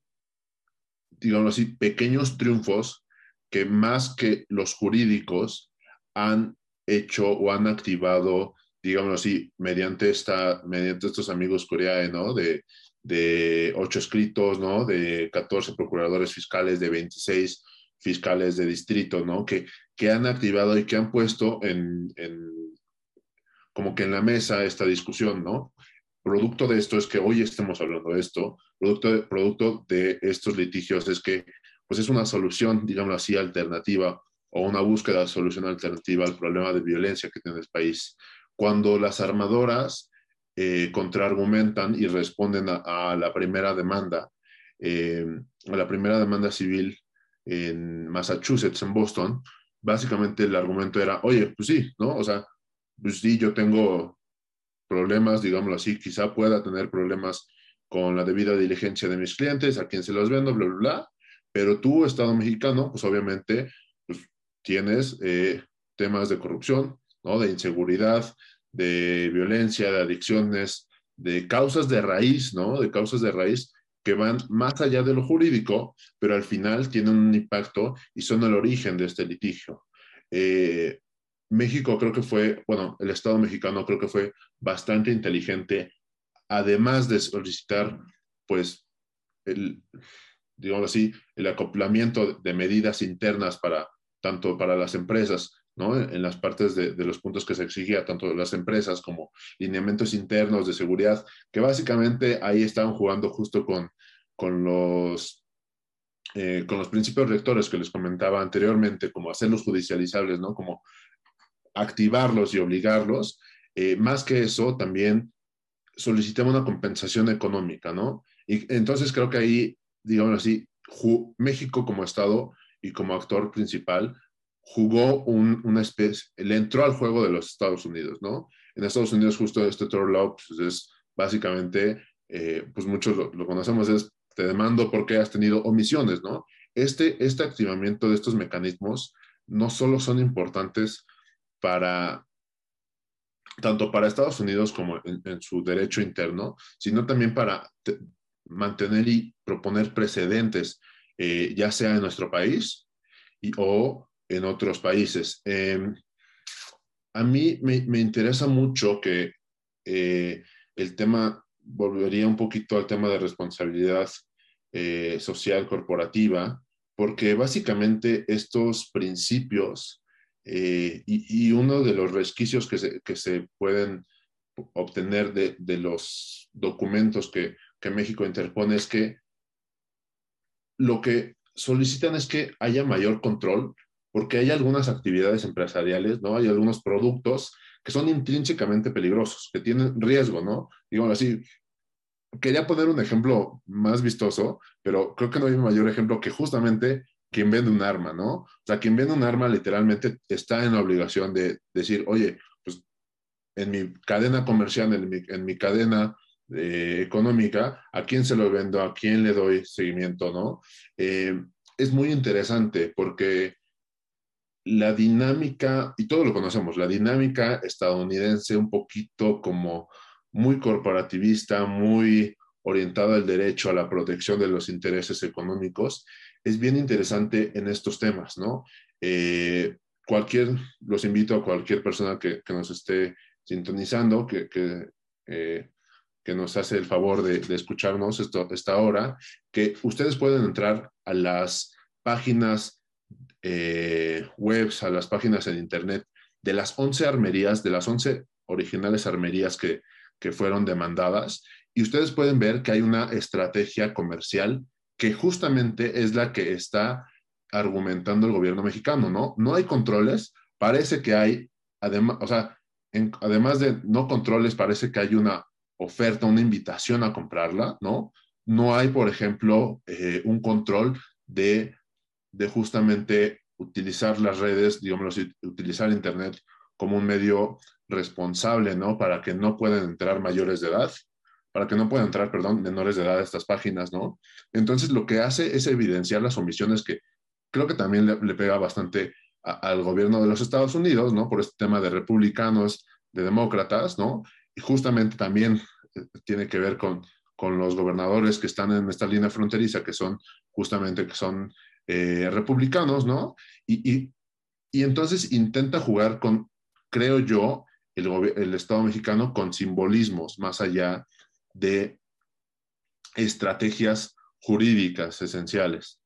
digamos así, pequeños triunfos que más que los jurídicos han hecho o han activado, digamos así, mediante, esta, mediante estos amigos coreanos, De, de ocho escritos, ¿no? De 14 procuradores fiscales, de 26 fiscales de distrito, ¿no? Que, que han activado y que han puesto en, en, como que en la mesa esta discusión, ¿no? Producto de esto es que hoy estemos hablando de esto, producto de, producto de estos litigios es que pues es una solución, digamos así, alternativa o una búsqueda de solución alternativa al problema de violencia que tiene el país. Cuando las armadoras eh, contraargumentan y responden a, la primera demanda, eh, a la primera demanda civil en Massachusetts, en Boston, básicamente el argumento era, oye, pues sí, ¿no? O sea, pues sí, yo tengo problemas, digámoslo así, quizá pueda tener problemas con la debida diligencia de mis clientes, a quien se los vendo, bla, bla, bla, pero tú, Estado mexicano, pues obviamente pues, tienes eh, temas de corrupción, ¿no? De inseguridad, de violencia, de adicciones, de causas de raíz, ¿no? De causas de raíz que van más allá de lo jurídico, pero al final tienen un impacto y son el origen de este litigio. Eh, México creo que fue, bueno, el Estado mexicano creo que fue bastante inteligente, además de solicitar, pues, el, digamos así, el acoplamiento de medidas internas para tanto para las empresas, ¿no? En las partes de, los puntos que se exigía, tanto las empresas como lineamientos internos de seguridad, que básicamente ahí estaban jugando justo con, con los eh, con los principios rectores que les comentaba anteriormente, como hacerlos judicializables, ¿no? Como activarlos y obligarlos. Eh, más que eso, también solicitamos una compensación económica, ¿no? Y entonces creo que ahí, digamos así, México como Estado y como actor principal jugó una especie, le entró al juego de los Estados Unidos, ¿no? En Estados Unidos justo este Terror Law pues, es básicamente, eh, pues muchos lo, conocemos, es te demando porque has tenido omisiones, ¿no? Este, este activamiento de estos mecanismos no solo son importantes para, tanto para Estados Unidos como en, su derecho interno, sino también para mantener y proponer precedentes, eh, ya sea en nuestro país y, o en otros países. Em, a mí me, interesa mucho que eh, el tema, volvería un poquito al tema de responsabilidad eh, social corporativa, porque básicamente estos principios eh, y, uno de los resquicios que se, pueden obtener de, los documentos que, México interpone es que lo que solicitan es que haya mayor control porque hay algunas actividades empresariales, ¿no? Hay algunos productos que son intrínsecamente peligrosos, que tienen riesgo, ¿no? Digo así, quería poner un ejemplo más vistoso, pero creo que no hay mayor ejemplo que justamente quien vende un arma, ¿no? O sea, quien vende un arma literalmente está en la obligación de decir, oye, pues en mi cadena comercial, en mi, cadena eh, económica, ¿a quién se lo vendo? ¿A quién le doy seguimiento, no? Eh, es muy interesante porque la dinámica, y todo lo conocemos, la dinámica estadounidense un poquito como muy corporativista, muy orientada al derecho, a la protección de los intereses económicos, es bien interesante en estos temas, ¿no? Eh, cualquier, los invito a cualquier persona que, nos esté sintonizando, que, que, eh, nos hace el favor de, escucharnos esto, esta hora, que ustedes pueden entrar a las páginas eh, webs, a las páginas en Internet de las 11 armerías, de las 11 originales armerías que, que fueron demandadas, y ustedes pueden ver que hay una estrategia comercial que justamente es la que está argumentando el gobierno mexicano, ¿no? No hay controles, parece que hay, además, o sea, además de no controles, parece que hay una oferta, una invitación a comprarla, ¿no? No hay, por ejemplo, eh, un control de de justamente utilizar las redes, digamos, utilizar Internet como un medio responsable, ¿no? Para que no puedan entrar mayores de edad, para que no puedan entrar, perdón, menores de edad a estas páginas, ¿no? Entonces, lo que hace es evidenciar las omisiones que creo que también le, pega bastante al gobierno de los Estados Unidos, ¿no? Por este tema de republicanos, de demócratas, ¿no? Y justamente también eh, tiene que ver con, con los gobernadores que están en esta línea fronteriza, que son justamente, que son eh, republicanos, ¿no? Y, entonces intenta jugar con, creo yo, el, el Estado mexicano con simbolismos más allá de estrategias jurídicas esenciales.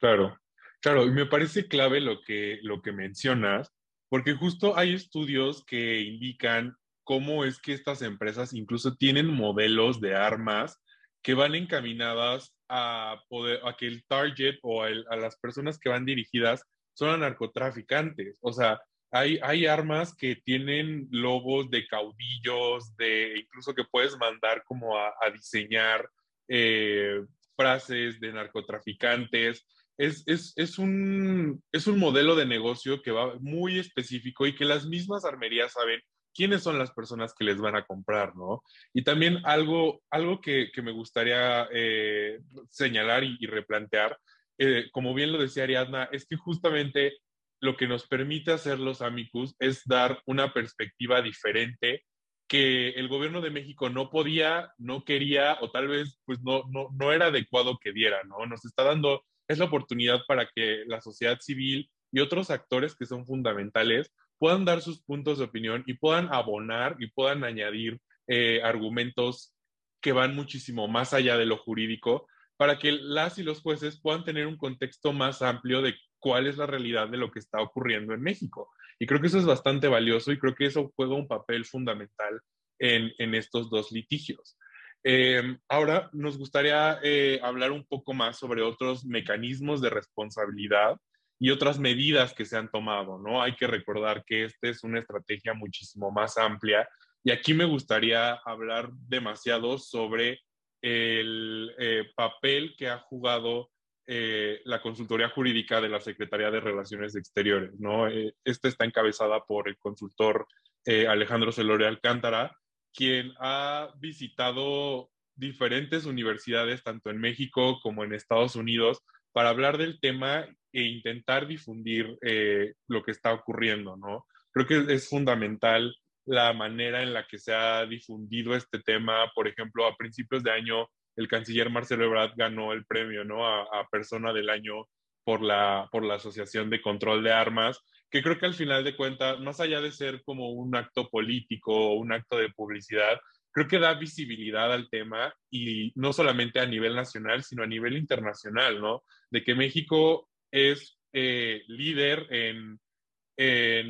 Claro, claro, y me parece clave lo que, lo que mencionas, porque justo hay estudios que indican cómo es que estas empresas incluso tienen modelos de armas que van encaminadas a, poder, a que el target o a las personas que van dirigidas son narcotraficantes. O sea, hay, armas que tienen logos de caudillos, de incluso que puedes mandar como a, diseñar eh, frases de narcotraficantes. Es, es, es, un, es un modelo de negocio que va muy específico y que las mismas armerías saben quiénes son las personas que les van a comprar, ¿no? Y también algo, algo que, que me gustaría eh, señalar y, replantear, eh, como bien lo decía Ariadna, es que justamente lo que nos permite hacer los amicus es dar una perspectiva diferente que el gobierno de México no podía, no quería o tal vez pues no, no, no era adecuado que diera, ¿no? Nos está dando, es la oportunidad para que la sociedad civil y otros actores que son fundamentales puedan dar sus puntos de opinión y puedan abonar y puedan añadir eh, argumentos que van muchísimo más allá de lo jurídico para que las y los jueces puedan tener un contexto más amplio de cuál es la realidad de lo que está ocurriendo en México. Y creo que eso es bastante valioso y creo que eso juega un papel fundamental en, en estos dos litigios. Eh, ahora nos gustaría eh, hablar un poco más sobre otros mecanismos de responsabilidad y otras medidas que se han tomado, ¿no? Hay que recordar que esta es una estrategia muchísimo más amplia y aquí me gustaría hablar demasiado sobre el eh, papel que ha jugado eh, la consultoría jurídica de la Secretaría de Relaciones Exteriores, ¿no? Eh, esta está encabezada por el consultor Alejandro Celorio Alcántara, quien ha visitado diferentes universidades, tanto en México como en Estados Unidos, para hablar del tema e intentar difundir eh, lo que está ocurriendo, ¿no? Creo que es fundamental la manera en la que se ha difundido este tema. Por ejemplo, a principios de año, el canciller Marcelo Ebrard ganó el premio, ¿no? A, Persona del Año por la, por la Asociación de Control de Armas, que creo que al final de cuentas, más allá de ser como un acto político o un acto de publicidad, creo que da visibilidad al tema y no solamente a nivel nacional, sino a nivel internacional, ¿no? De que México es eh, líder en,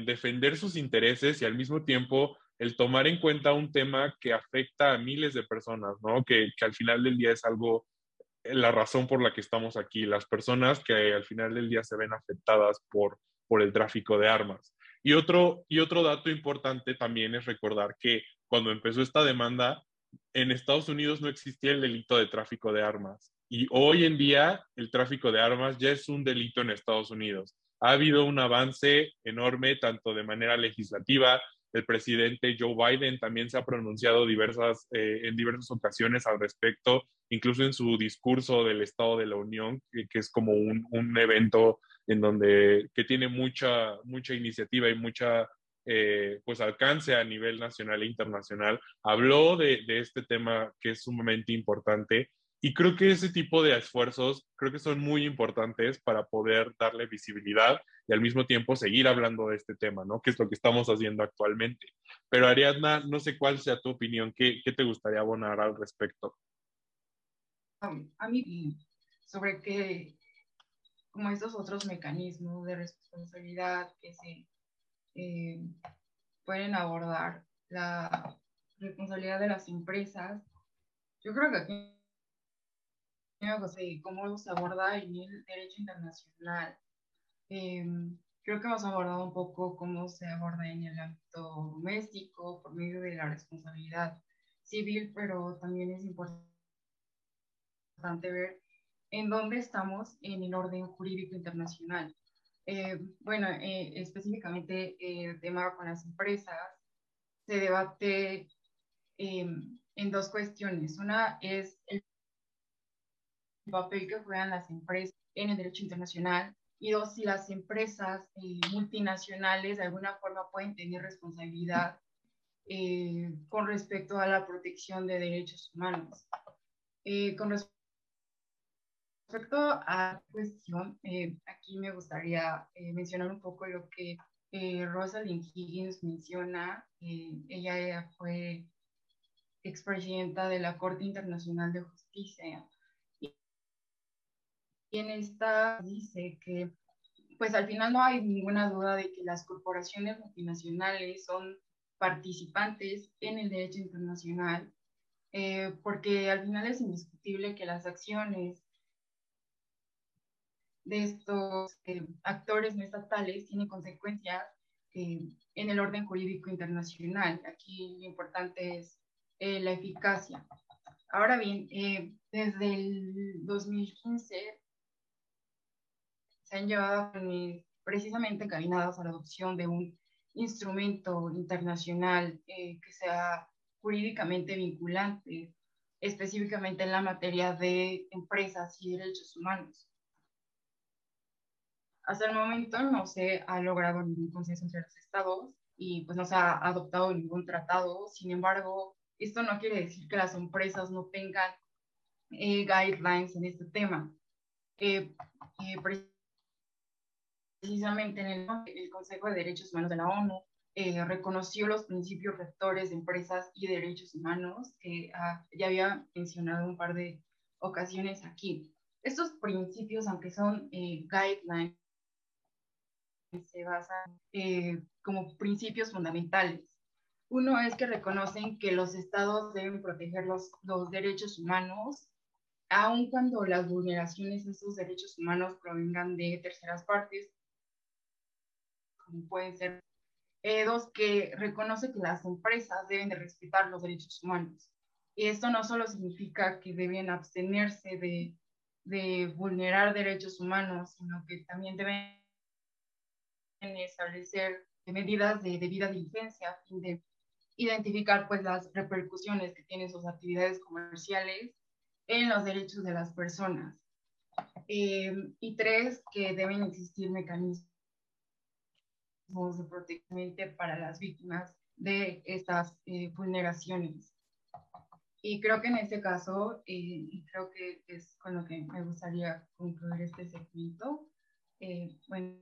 defender sus intereses y al mismo tiempo el tomar en cuenta un tema que afecta a miles de personas, ¿no? Que, al final del día es algo, eh, la razón por la que estamos aquí, las personas que al final del día se ven afectadas por, por el tráfico de armas. Y otro, y otro dato importante también es recordar que cuando empezó esta demanda, en Estados Unidos no existía el delito de tráfico de armas. Y hoy en día el tráfico de armas ya es un delito en Estados Unidos. Ha habido un avance enorme, tanto de manera legislativa, el presidente Joe Biden también se ha pronunciado diversas, eh, en diversas ocasiones al respecto, incluso en su discurso del Estado de la Unión, que, es como un, un, evento en donde que tiene mucha, mucha iniciativa y mucha eh, pues alcance a nivel nacional e internacional. Habló de, de este tema que es sumamente importante y creo que ese tipo de esfuerzos creo que son muy importantes para poder darle visibilidad y al mismo tiempo seguir hablando de este tema, ¿no? Que es lo que estamos haciendo actualmente. Pero Ariadna, no sé cuál sea tu opinión, ¿qué, qué te gustaría abonar al respecto? a mí, sobre que, como estos otros mecanismos de responsabilidad que se eh, pueden abordar, la responsabilidad de las empresas, yo creo que aquí cómo se aborda en el derecho internacional. Em, creo que hemos abordado un poco cómo se aborda en el ámbito doméstico por medio de la responsabilidad civil, pero también es importante ver en dónde estamos en el orden jurídico internacional. Eh, bueno, eh, específicamente el tema con las empresas se debate em, en dos cuestiones. Una es el papel que juegan las empresas en el derecho internacional y dos, si las empresas eh, multinacionales de alguna forma pueden tener responsabilidad eh, con respecto a la protección de derechos humanos. Eh, con respecto a la cuestión, aquí me gustaría mencionar un poco lo que Rosalind Higgins menciona. ella fue expresidenta de la Corte Internacional de Justicia en esta dice que pues al final no hay ninguna duda de que las corporaciones multinacionales son participantes en el derecho internacional, eh, porque al final es indiscutible que las acciones de estos eh, actores no estatales tiene consecuencias eh, en el orden jurídico internacional. Aquí lo importante es eh, la eficacia. Ahora bien, desde el 2015 se han llevado precisamente encaminadas a la adopción de un instrumento internacional que sea jurídicamente vinculante, específicamente en la materia de empresas y derechos humanos. Hasta el momento no se ha logrado ningún consenso entre los estados y pues no se ha adoptado ningún tratado. Sin embargo, esto no quiere decir que las empresas no tengan eh, guidelines en este tema. Eh, eh, precisamente en el, el, Consejo de Derechos Humanos de la ONU reconoció los principios rectores de empresas y derechos humanos que ah, ya había mencionado un par de ocasiones aquí. Estos principios, aunque son guidelines, se basan eh, como principios fundamentales. Uno es que reconocen que los estados deben proteger los, los derechos humanos, aun cuando las vulneraciones de esos derechos humanos provengan de terceras partes, como pueden ser. Eh, dos, que reconoce que las empresas deben de respetar los derechos humanos. Y esto no solo significa que deben abstenerse de, de vulnerar derechos humanos, sino que también deben establecer medidas de debida diligencia a fin de identificar pues las repercusiones que tienen sus actividades comerciales en los derechos de las personas. Eh, y tres, que deben existir mecanismos de protección para las víctimas de estas eh, vulneraciones. Y creo que en este caso, eh, creo que es con lo que me gustaría concluir este segmento, bueno,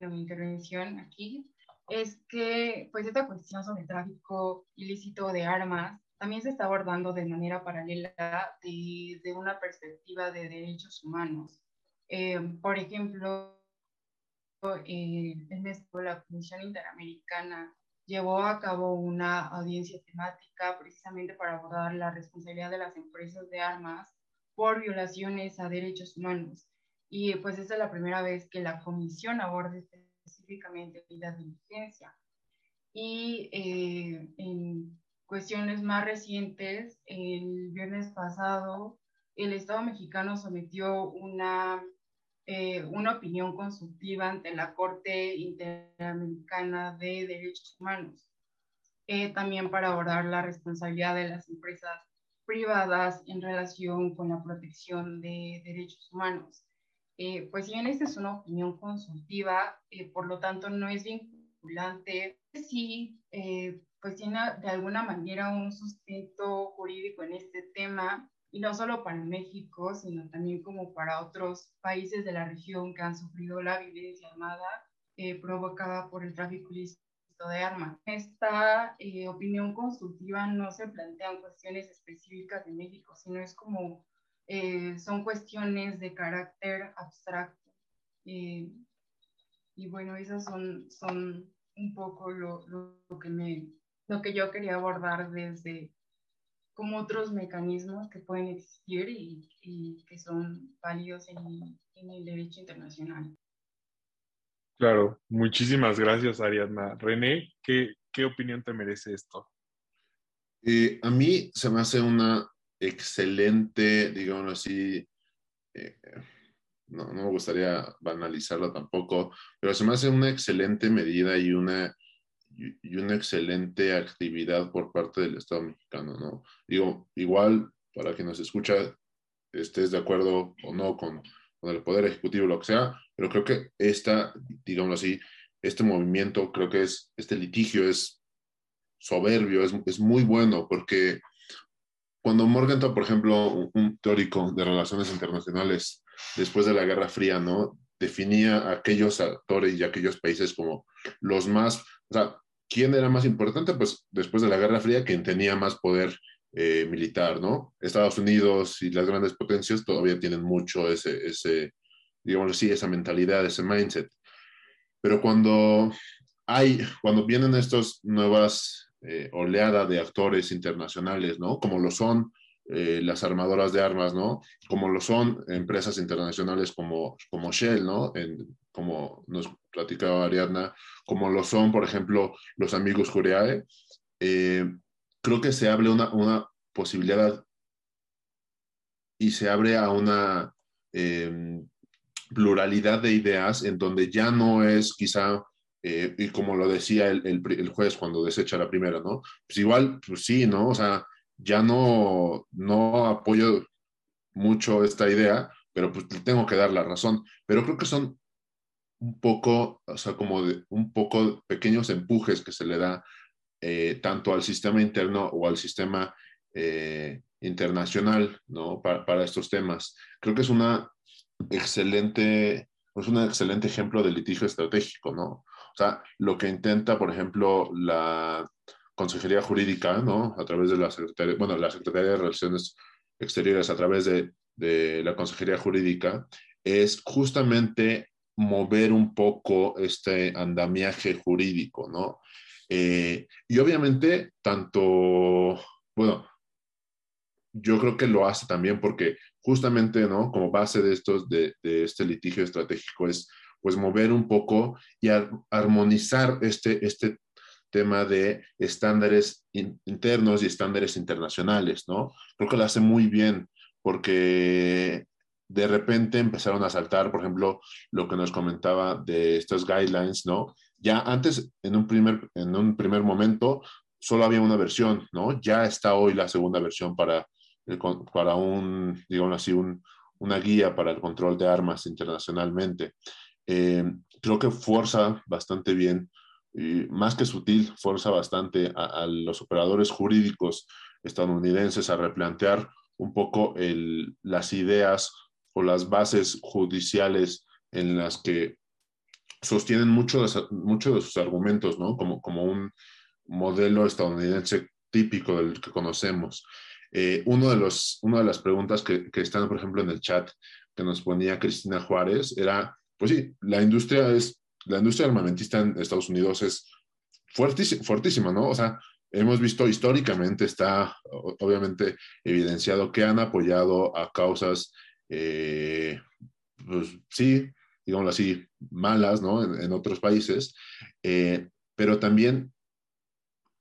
mi intervención aquí es que pues esta cuestión sobre el tráfico ilícito de armas también se está abordando de manera paralela desde una perspectiva de derechos humanos. Eh, por ejemplo, eh, en esto la Comisión Interamericana llevó a cabo una audiencia temática precisamente para abordar la responsabilidad de las empresas de armas por violaciones a derechos humanos. Y pues esa es la primera vez que la comisión aborda específicamente la diligencia. Y eh, en cuestiones más recientes, el viernes pasado, el Estado mexicano sometió una, eh, una opinión consultiva ante la Corte Interamericana de Derechos Humanos, eh, también para abordar la responsabilidad de las empresas privadas en relación con la protección de derechos humanos. Eh, pues bien esta es una opinión consultiva, eh, por lo tanto no es vinculante, sí, pues tiene de alguna manera un sustento jurídico en este tema, y no solo para México, sino también como para otros países de la región que han sufrido la violencia armada provocada por el tráfico ilícito de armas. Esta opinión consultiva no se plantean cuestiones específicas de México, sino es como eh, son cuestiones de carácter abstracto. Eh, y bueno, esas son, son un poco lo, lo, que me, lo que yo quería abordar desde como otros mecanismos que pueden existir y, y que son válidos en, en, el derecho internacional. Claro, muchísimas gracias Ariadna. René, ¿qué, qué opinión te merece esto? Eh, a mí se me hace una excelente, digamos así, eh, no, no, me gustaría banalizarlo tampoco, pero se me hace una excelente medida y una, y una excelente actividad por parte del Estado mexicano, ¿no? Digo, igual, para quien nos escucha, estés de acuerdo o no con, con el Poder Ejecutivo, lo que sea, pero creo que esta, digamos así, este movimiento, creo que es, este litigio es soberbio, es, es muy bueno porque cuando Morgenthau, por ejemplo, un teórico de relaciones internacionales después de la Guerra Fría, ¿no? Definía a aquellos actores y aquellos países como los más, o sea, ¿quién era más importante? Pues después de la Guerra Fría, quien tenía más poder eh, militar, ¿no? Estados Unidos y las grandes potencias todavía tienen mucho ese, ese, digamos así, esa mentalidad, ese mindset. Pero cuando hay, cuando vienen estas nuevas eh, oleada de actores internacionales, ¿no? Como lo son eh, las armadoras de armas, ¿no? Como lo son empresas internacionales como, como Shell, ¿no? como nos platicaba Ariadna, como lo son, por ejemplo, los amigos Coreae, eh, creo que se abre una, una, posibilidad y se abre a una em, pluralidad de ideas en donde ya no es quizá, eh, y como lo decía el, el, juez cuando desecha la primera, ¿no? Pues igual, pues sí, ¿no? O sea, ya no, no apoyo mucho esta idea, pero pues tengo que dar la razón. Pero creo que son un poco, o sea, como de, un poco pequeños empujes que se le da eh, tanto al sistema interno o al sistema eh, internacional, ¿no? Para, para, estos temas. Creo que es una excelente, es un excelente ejemplo de litigio estratégico, ¿no? O sea, lo que intenta, por ejemplo, la Consejería Jurídica, ¿no? A través de la Secretaría, bueno, la Secretaría de Relaciones Exteriores, a través de, de la Consejería Jurídica, es justamente mover un poco este andamiaje jurídico, ¿no? Eh, y obviamente, tanto, bueno, yo creo que lo hace también porque justamente, ¿no? Como base de, estos, de, este litigio estratégico es, pues, mover un poco y armonizar este, este tema de estándares internos y estándares internacionales, ¿no? Creo que lo hace muy bien porque de repente empezaron a saltar, por ejemplo, lo que nos comentaba de estos guidelines, ¿no? Ya antes, en un primer, en un primer momento, solo había una versión, ¿no? Ya está hoy la segunda versión para, para un, digamos así, un, una guía para el control de armas internacionalmente. Eh, creo que fuerza bastante bien más que sutil, fuerza bastante a, los operadores jurídicos estadounidenses a replantear un poco el, las ideas o las bases judiciales en las que sostienen mucho de, mucho de sus argumentos, ¿no? Como, como un modelo estadounidense típico del que conocemos. Eh, uno de los, una de las preguntas que, que, están, por ejemplo, en el chat que nos ponía Cristina Juárez era, pues sí, la industria es la industria armamentista en Estados Unidos es fuertísima, fuertísima, ¿no? O sea, hemos visto históricamente, está obviamente evidenciado que han apoyado a causas, eh, pues sí, digámoslo así, malas, ¿no? En, otros países, eh, pero también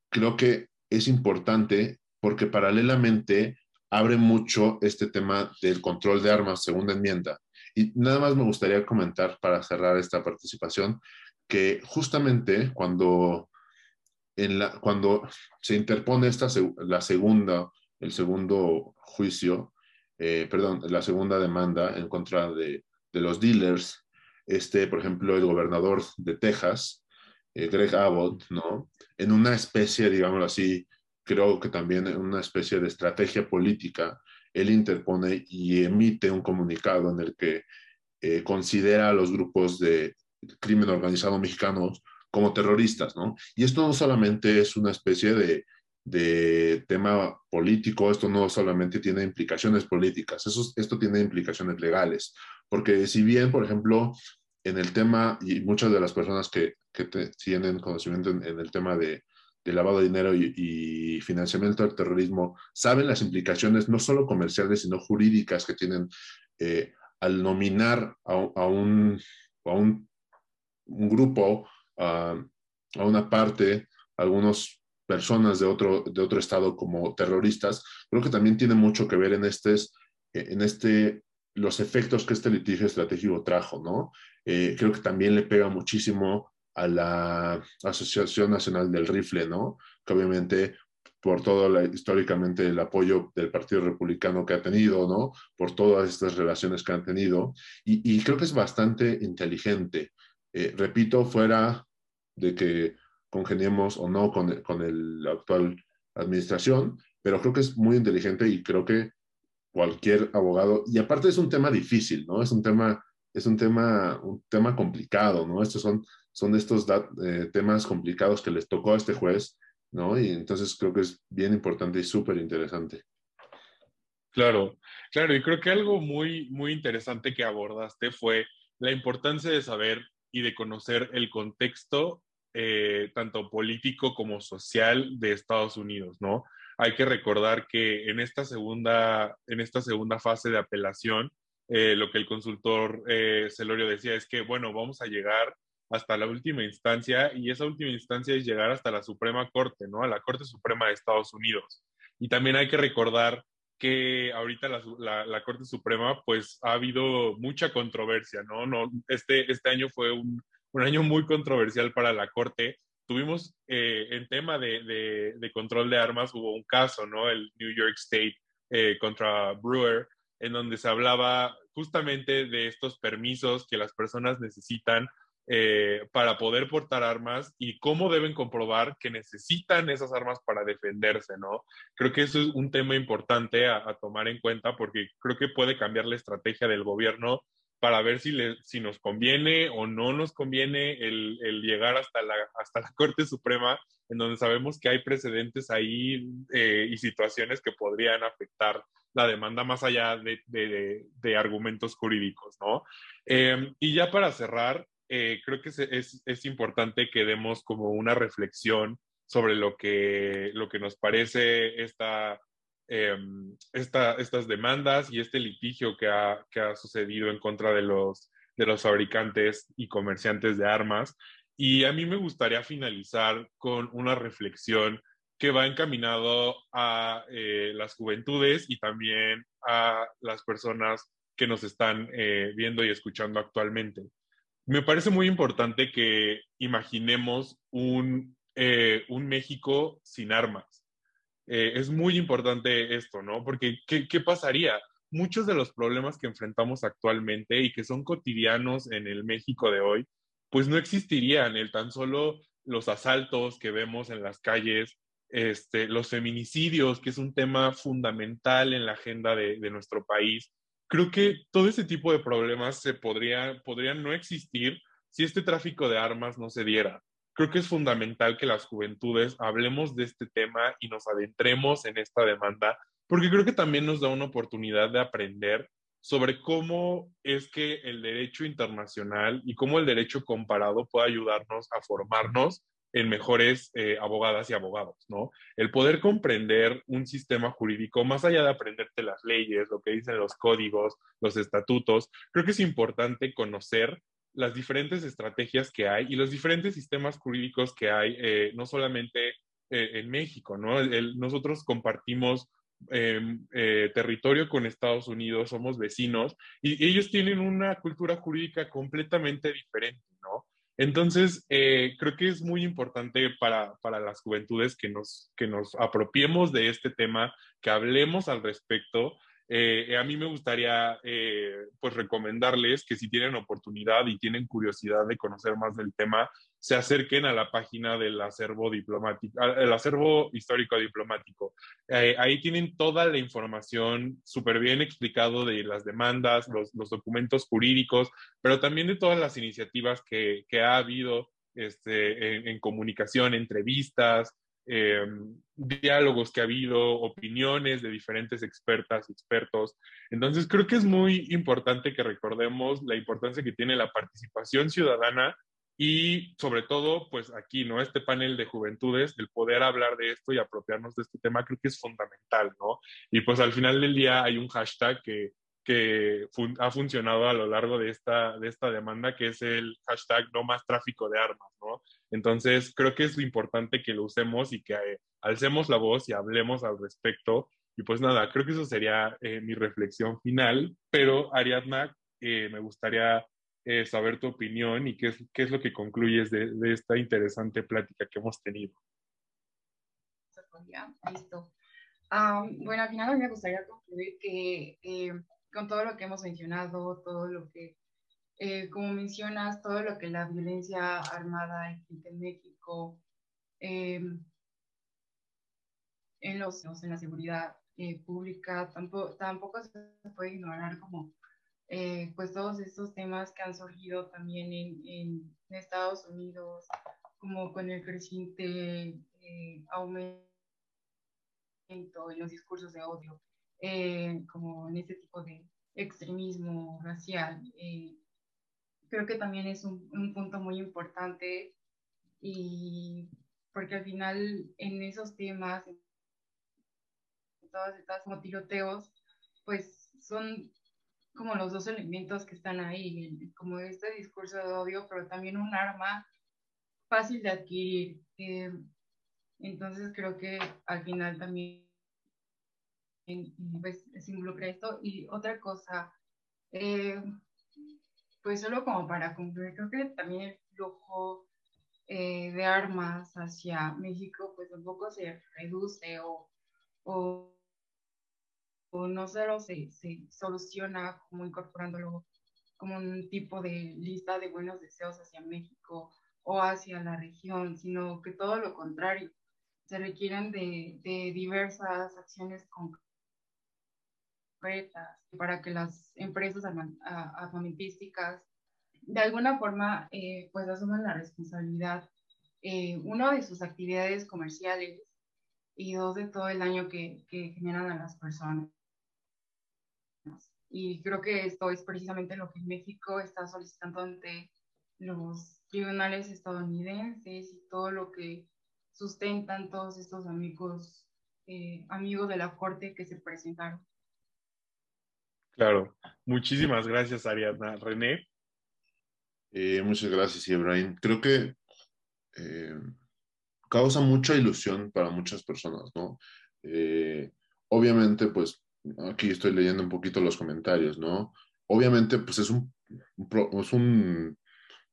creo que es importante porque paralelamente abre mucho este tema del control de armas, segunda enmienda, y nada más me gustaría comentar para cerrar esta participación que justamente cuando, en la, cuando se interpone esta, la segunda, el segundo juicio, eh, perdón, la segunda demanda en contra de, de, los dealers, este, por ejemplo, el gobernador de Texas, eh, Greg Abbott, ¿no? En una especie, digámoslo así, creo que también en una especie de estrategia política él interpone y emite un comunicado en el que eh, considera a los grupos de crimen organizado mexicanos como terroristas, ¿no? Y esto no solamente es una especie de, de tema político, esto no solamente tiene implicaciones políticas, eso, esto tiene implicaciones legales, porque si bien, por ejemplo, en el tema, y muchas de las personas que, que tienen conocimiento en, el tema de, de lavado de dinero y, financiamiento del terrorismo saben las implicaciones no solo comerciales, sino jurídicas que tienen eh, al nominar a, un, a un, grupo, a, una parte, a algunas personas de otro, de otro estado como terroristas, creo que también tiene mucho que ver en, este, en este, los efectos que este litigio estratégico trajo, ¿no? Eh, creo que también le pega muchísimo a la Asociación Nacional del Rifle, ¿no? Que obviamente por todo la, históricamente el apoyo del Partido Republicano que ha tenido, ¿no? Por todas estas relaciones que han tenido. Y, creo que es bastante inteligente. Eh, repito, fuera de que congeniemos o no con, con la actual administración, pero creo que es muy inteligente y creo que cualquier abogado, y aparte es un tema difícil, ¿no? Es un tema, es un tema, un tema complicado, ¿no? Estos son son estos eh, temas complicados que les tocó a este juez, ¿no? Y entonces creo que es bien importante y súper interesante. Claro, claro, y creo que algo muy, muy interesante que abordaste fue la importancia de saber y de conocer el contexto, eh, tanto político como social de Estados Unidos, ¿no? hay que recordar que en esta segunda, en esta segunda fase de apelación, eh, lo que el consultor eh, Celorio decía es que, bueno, vamos a llegar hasta la última instancia y esa última instancia es llegar hasta la Suprema Corte, ¿no? A la Corte Suprema de Estados Unidos. Y también hay que recordar que ahorita la, la, Corte Suprema, pues ha habido mucha controversia, ¿no? no este, este año fue un, un año muy controversial para la Corte. Tuvimos eh, en tema de, control de armas, hubo un caso, ¿no? El New York State eh, contra Brewer, en donde se hablaba justamente de estos permisos que las personas necesitan eh, para poder portar armas y cómo deben comprobar que necesitan esas armas para defenderse, ¿no? Creo que eso es un tema importante a, tomar en cuenta porque creo que puede cambiar la estrategia del gobierno para ver si, le, si nos conviene o no nos conviene el, el, llegar hasta la, hasta la Corte Suprema, en donde sabemos que hay precedentes ahí eh, y situaciones que podrían afectar la demanda más allá de, de, de argumentos jurídicos, ¿no? Eh, y ya para cerrar, eh, creo que es, es, importante que demos como una reflexión sobre lo que, lo que nos parece esta, em, esta, estas demandas y este litigio que ha, que ha sucedido en contra de los, de los fabricantes y comerciantes de armas. Y a mí me gustaría finalizar con una reflexión que va encaminado a eh, las juventudes y también a las personas que nos están eh, viendo y escuchando actualmente me parece muy importante que imaginemos un, eh, un México sin armas. Eh, es muy importante esto, ¿no? Porque ¿qué, ¿qué, pasaría? Muchos de los problemas que enfrentamos actualmente y que son cotidianos en el México de hoy, pues no existirían. El tan solo los asaltos que vemos en las calles, este, los feminicidios, que es un tema fundamental en la agenda de, de nuestro país, creo que todo ese tipo de problemas se podría, podrían no existir si este tráfico de armas no se diera. Creo que es fundamental que las juventudes hablemos de este tema y nos adentremos en esta demanda, porque creo que también nos da una oportunidad de aprender sobre cómo es que el derecho internacional y cómo el derecho comparado puede ayudarnos a formarnos en mejores eh, abogadas y abogados, ¿no? El poder comprender un sistema jurídico, más allá de aprenderte las leyes, lo que dicen los códigos, los estatutos, creo que es importante conocer las diferentes estrategias que hay y los diferentes sistemas jurídicos que hay, eh, no solamente eh, en México, ¿no? nosotros compartimos em, territorio con Estados Unidos, somos vecinos y ellos tienen una cultura jurídica completamente diferente, ¿no? Entonces, eh, creo que es muy importante para, para, las juventudes que nos, que nos apropiemos de este tema, que hablemos al respecto. Eh, a mí me gustaría eh, pues recomendarles que si tienen oportunidad y tienen curiosidad de conocer más del tema, se acerquen a la página del acervo diplomático, el acervo histórico diplomático. Eh, ahí tienen toda la información súper bien explicado de las demandas, los, documentos jurídicos, pero también de todas las iniciativas que, ha habido este, en comunicación, entrevistas, eh, diálogos que ha habido, opiniones de diferentes expertas, expertos. Entonces, creo que es muy importante que recordemos la importancia que tiene la participación ciudadana y sobre todo, pues aquí, ¿no? Este panel de juventudes, el poder hablar de esto y apropiarnos de este tema, creo que es fundamental, ¿no? Y pues al final del día hay un hashtag que, que fun ha funcionado a lo largo de esta, de esta demanda, que es el hashtag no más tráfico de armas, ¿no? Entonces, creo que es importante que lo usemos y que eh, alcemos la voz y hablemos al respecto. Y pues nada, creo que eso sería eh, mi reflexión final, pero Ariadna, eh, me gustaría eh, saber tu opinión y qué es, qué es lo que concluyes de, de esta interesante plática que hemos tenido. Listo. Um, bueno, al final me gustaría concluir que eh, con todo lo que hemos mencionado, todo lo que, eh, como mencionas, todo lo que la violencia armada en México, eh, en, los, en la seguridad eh, pública, tampoco, tampoco se puede ignorar como eh, pues todos estos temas que han surgido también en, en Estados Unidos, como con el creciente aumento en los discursos de odio, eh, como en este tipo de extremismo racial. Eh, creo que también es un, un, punto muy importante y porque al final en esos temas, todas estas como tiroteos, pues son como los dos elementos que están ahí, como este discurso de odio, pero también un arma fácil de adquirir. Eh, entonces creo que al final también pues, se involucra esto. Y otra cosa, eh, pues solo como para concluir, creo que también el flujo eh, de armas hacia México pues un poco se reduce o, o, no solo se, se soluciona como incorporándolo como un tipo de lista de buenos deseos hacia México o hacia la región, sino que todo lo contrario, se requieren de, de diversas acciones concretas para que las empresas armamentísticas de alguna forma eh, pues asuman la responsabilidad, eh, uno de sus actividades comerciales y dos de todo el daño que, que generan a las personas. Y creo que esto es precisamente lo que México está solicitando ante los tribunales estadounidenses y todo lo que sustentan todos estos amigos, eh, amigos de la corte que se presentaron. Claro, muchísimas gracias Ariadna. René. Eh, muchas gracias, Ibrahim. Creo que eh, causa mucha ilusión para muchas personas, ¿no? Eh, obviamente, pues aquí estoy leyendo un poquito los comentarios, ¿no? Obviamente, pues es un, es un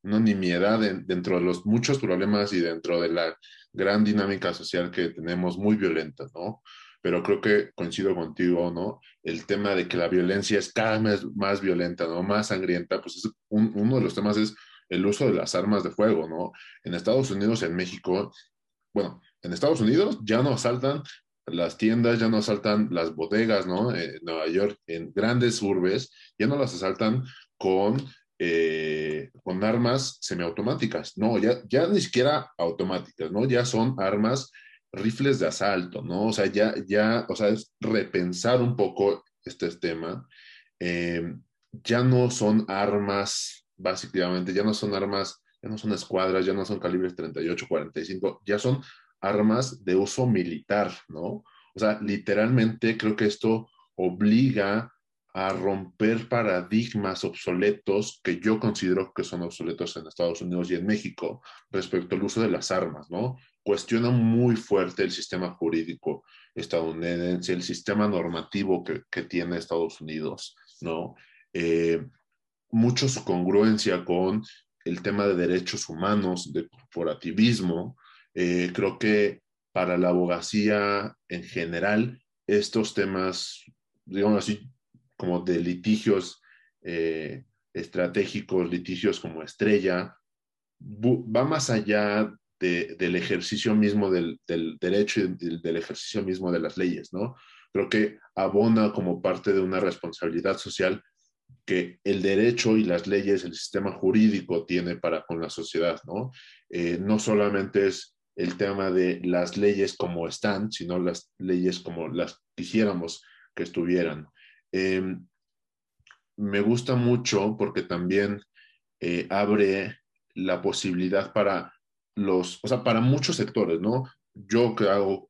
una nimiedad dentro de los muchos problemas y dentro de la gran dinámica social que tenemos muy violenta, ¿no? Pero creo que coincido contigo, ¿no? El tema de que la violencia es cada vez más violenta, ¿no? Más sangrienta, pues es uno de los temas es el uso de las armas de fuego, ¿no? En Estados Unidos, en México, bueno, en Estados Unidos ya no asaltan las tiendas, ya no asaltan las bodegas, ¿no? En Nueva York, en grandes urbes, ya no las asaltan con, eh, con armas semiautomáticas, no, ya, ya ni siquiera automáticas, ¿no? Ya son armas rifles de asalto, ¿no? O sea, ya, ya, o sea, es repensar un poco este tema. Eh, ya no son armas, básicamente, ya no son armas, ya no son escuadras, ya no son calibres 38, 45, ya son armas de uso militar, ¿no? O sea, literalmente creo que esto obliga a romper paradigmas obsoletos que yo considero que son obsoletos en Estados Unidos y en México respecto al uso de las armas, ¿no? Cuestiona muy fuerte el sistema jurídico estadounidense, el sistema normativo que, que tiene Estados Unidos, ¿no? Eh, mucho su congruencia con el tema de derechos humanos, de corporativismo. Eh, creo que para la abogacía en general, estos temas, digamos así, como de litigios eh, estratégicos, litigios como estrella, va más allá del ejercicio mismo del, derecho y del, ejercicio mismo de las leyes, ¿no? Creo que abona como parte de una responsabilidad social que el derecho y las leyes, el sistema jurídico tiene para con la sociedad, ¿no? Eh, no solamente es el tema de las leyes como están, sino las leyes como las quisiéramos que estuvieran. Em, me gusta mucho porque también eh, abre la posibilidad para los, o sea, para muchos sectores, ¿no? Yo que hago,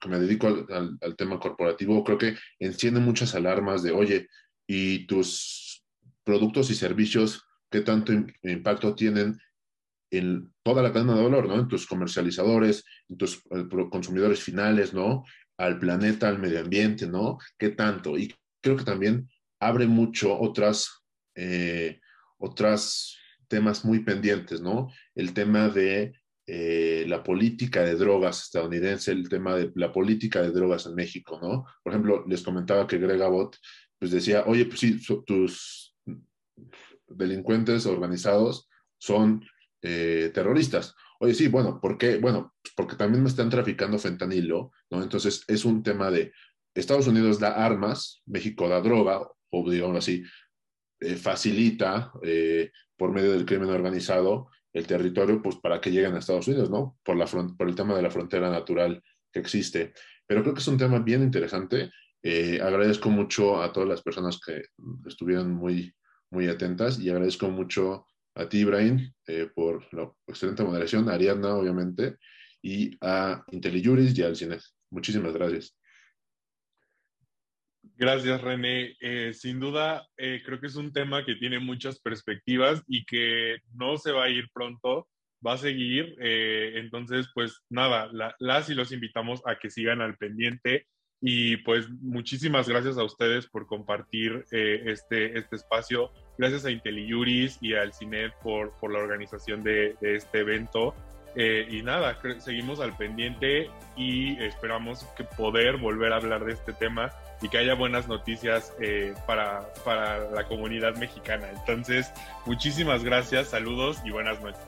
que me dedico al, tema corporativo, creo que enciende muchas alarmas de, oye, y tus productos y servicios, ¿qué tanto impacto tienen en toda la cadena de valor, ¿no? En tus comercializadores, en tus eh, consumidores finales, ¿no? Al planeta, al medio ambiente, ¿no? ¿Qué tanto? Y creo que también abre mucho otras, eh, otras temas muy pendientes, ¿no? El tema de eh, la política de drogas estadounidense, el tema de la política de drogas en México, ¿no? Por ejemplo, les comentaba que Greg Abbott, pues decía, oye, pues sí, tus delincuentes organizados son eh, terroristas. Oye, sí, bueno, ¿por qué? Bueno, porque también me están traficando fentanilo, ¿no? Entonces es un tema de Estados Unidos da armas, México da droga, o digamos así, eh, facilita eh, por medio del crimen organizado el territorio pues, para que lleguen a Estados Unidos, ¿no? Por, la por el tema de la frontera natural que existe. Pero creo que es un tema bien interesante. Eh, agradezco mucho a todas las personas que estuvieron muy, muy atentas y agradezco mucho a ti, Ibrahim, por la excelente moderación, a Ariadna, obviamente, y a IntelliJuris y al CINES. Muchísimas gracias. Gracias, René. Eh, sin duda, eh, creo que es un tema que tiene muchas perspectivas y que no se va a ir pronto, va a seguir. Eh, entonces, pues nada, las y los invitamos a que sigan al pendiente. Y pues muchísimas gracias a ustedes por compartir este, este espacio. Gracias a IntelliJuris y al CINET por, por la organización de, de este evento. Eh, y nada, seguimos al pendiente y esperamos que poder volver a hablar de este tema y que haya buenas noticias eh, para, para la comunidad mexicana. Entonces, muchísimas gracias, saludos y buenas noches.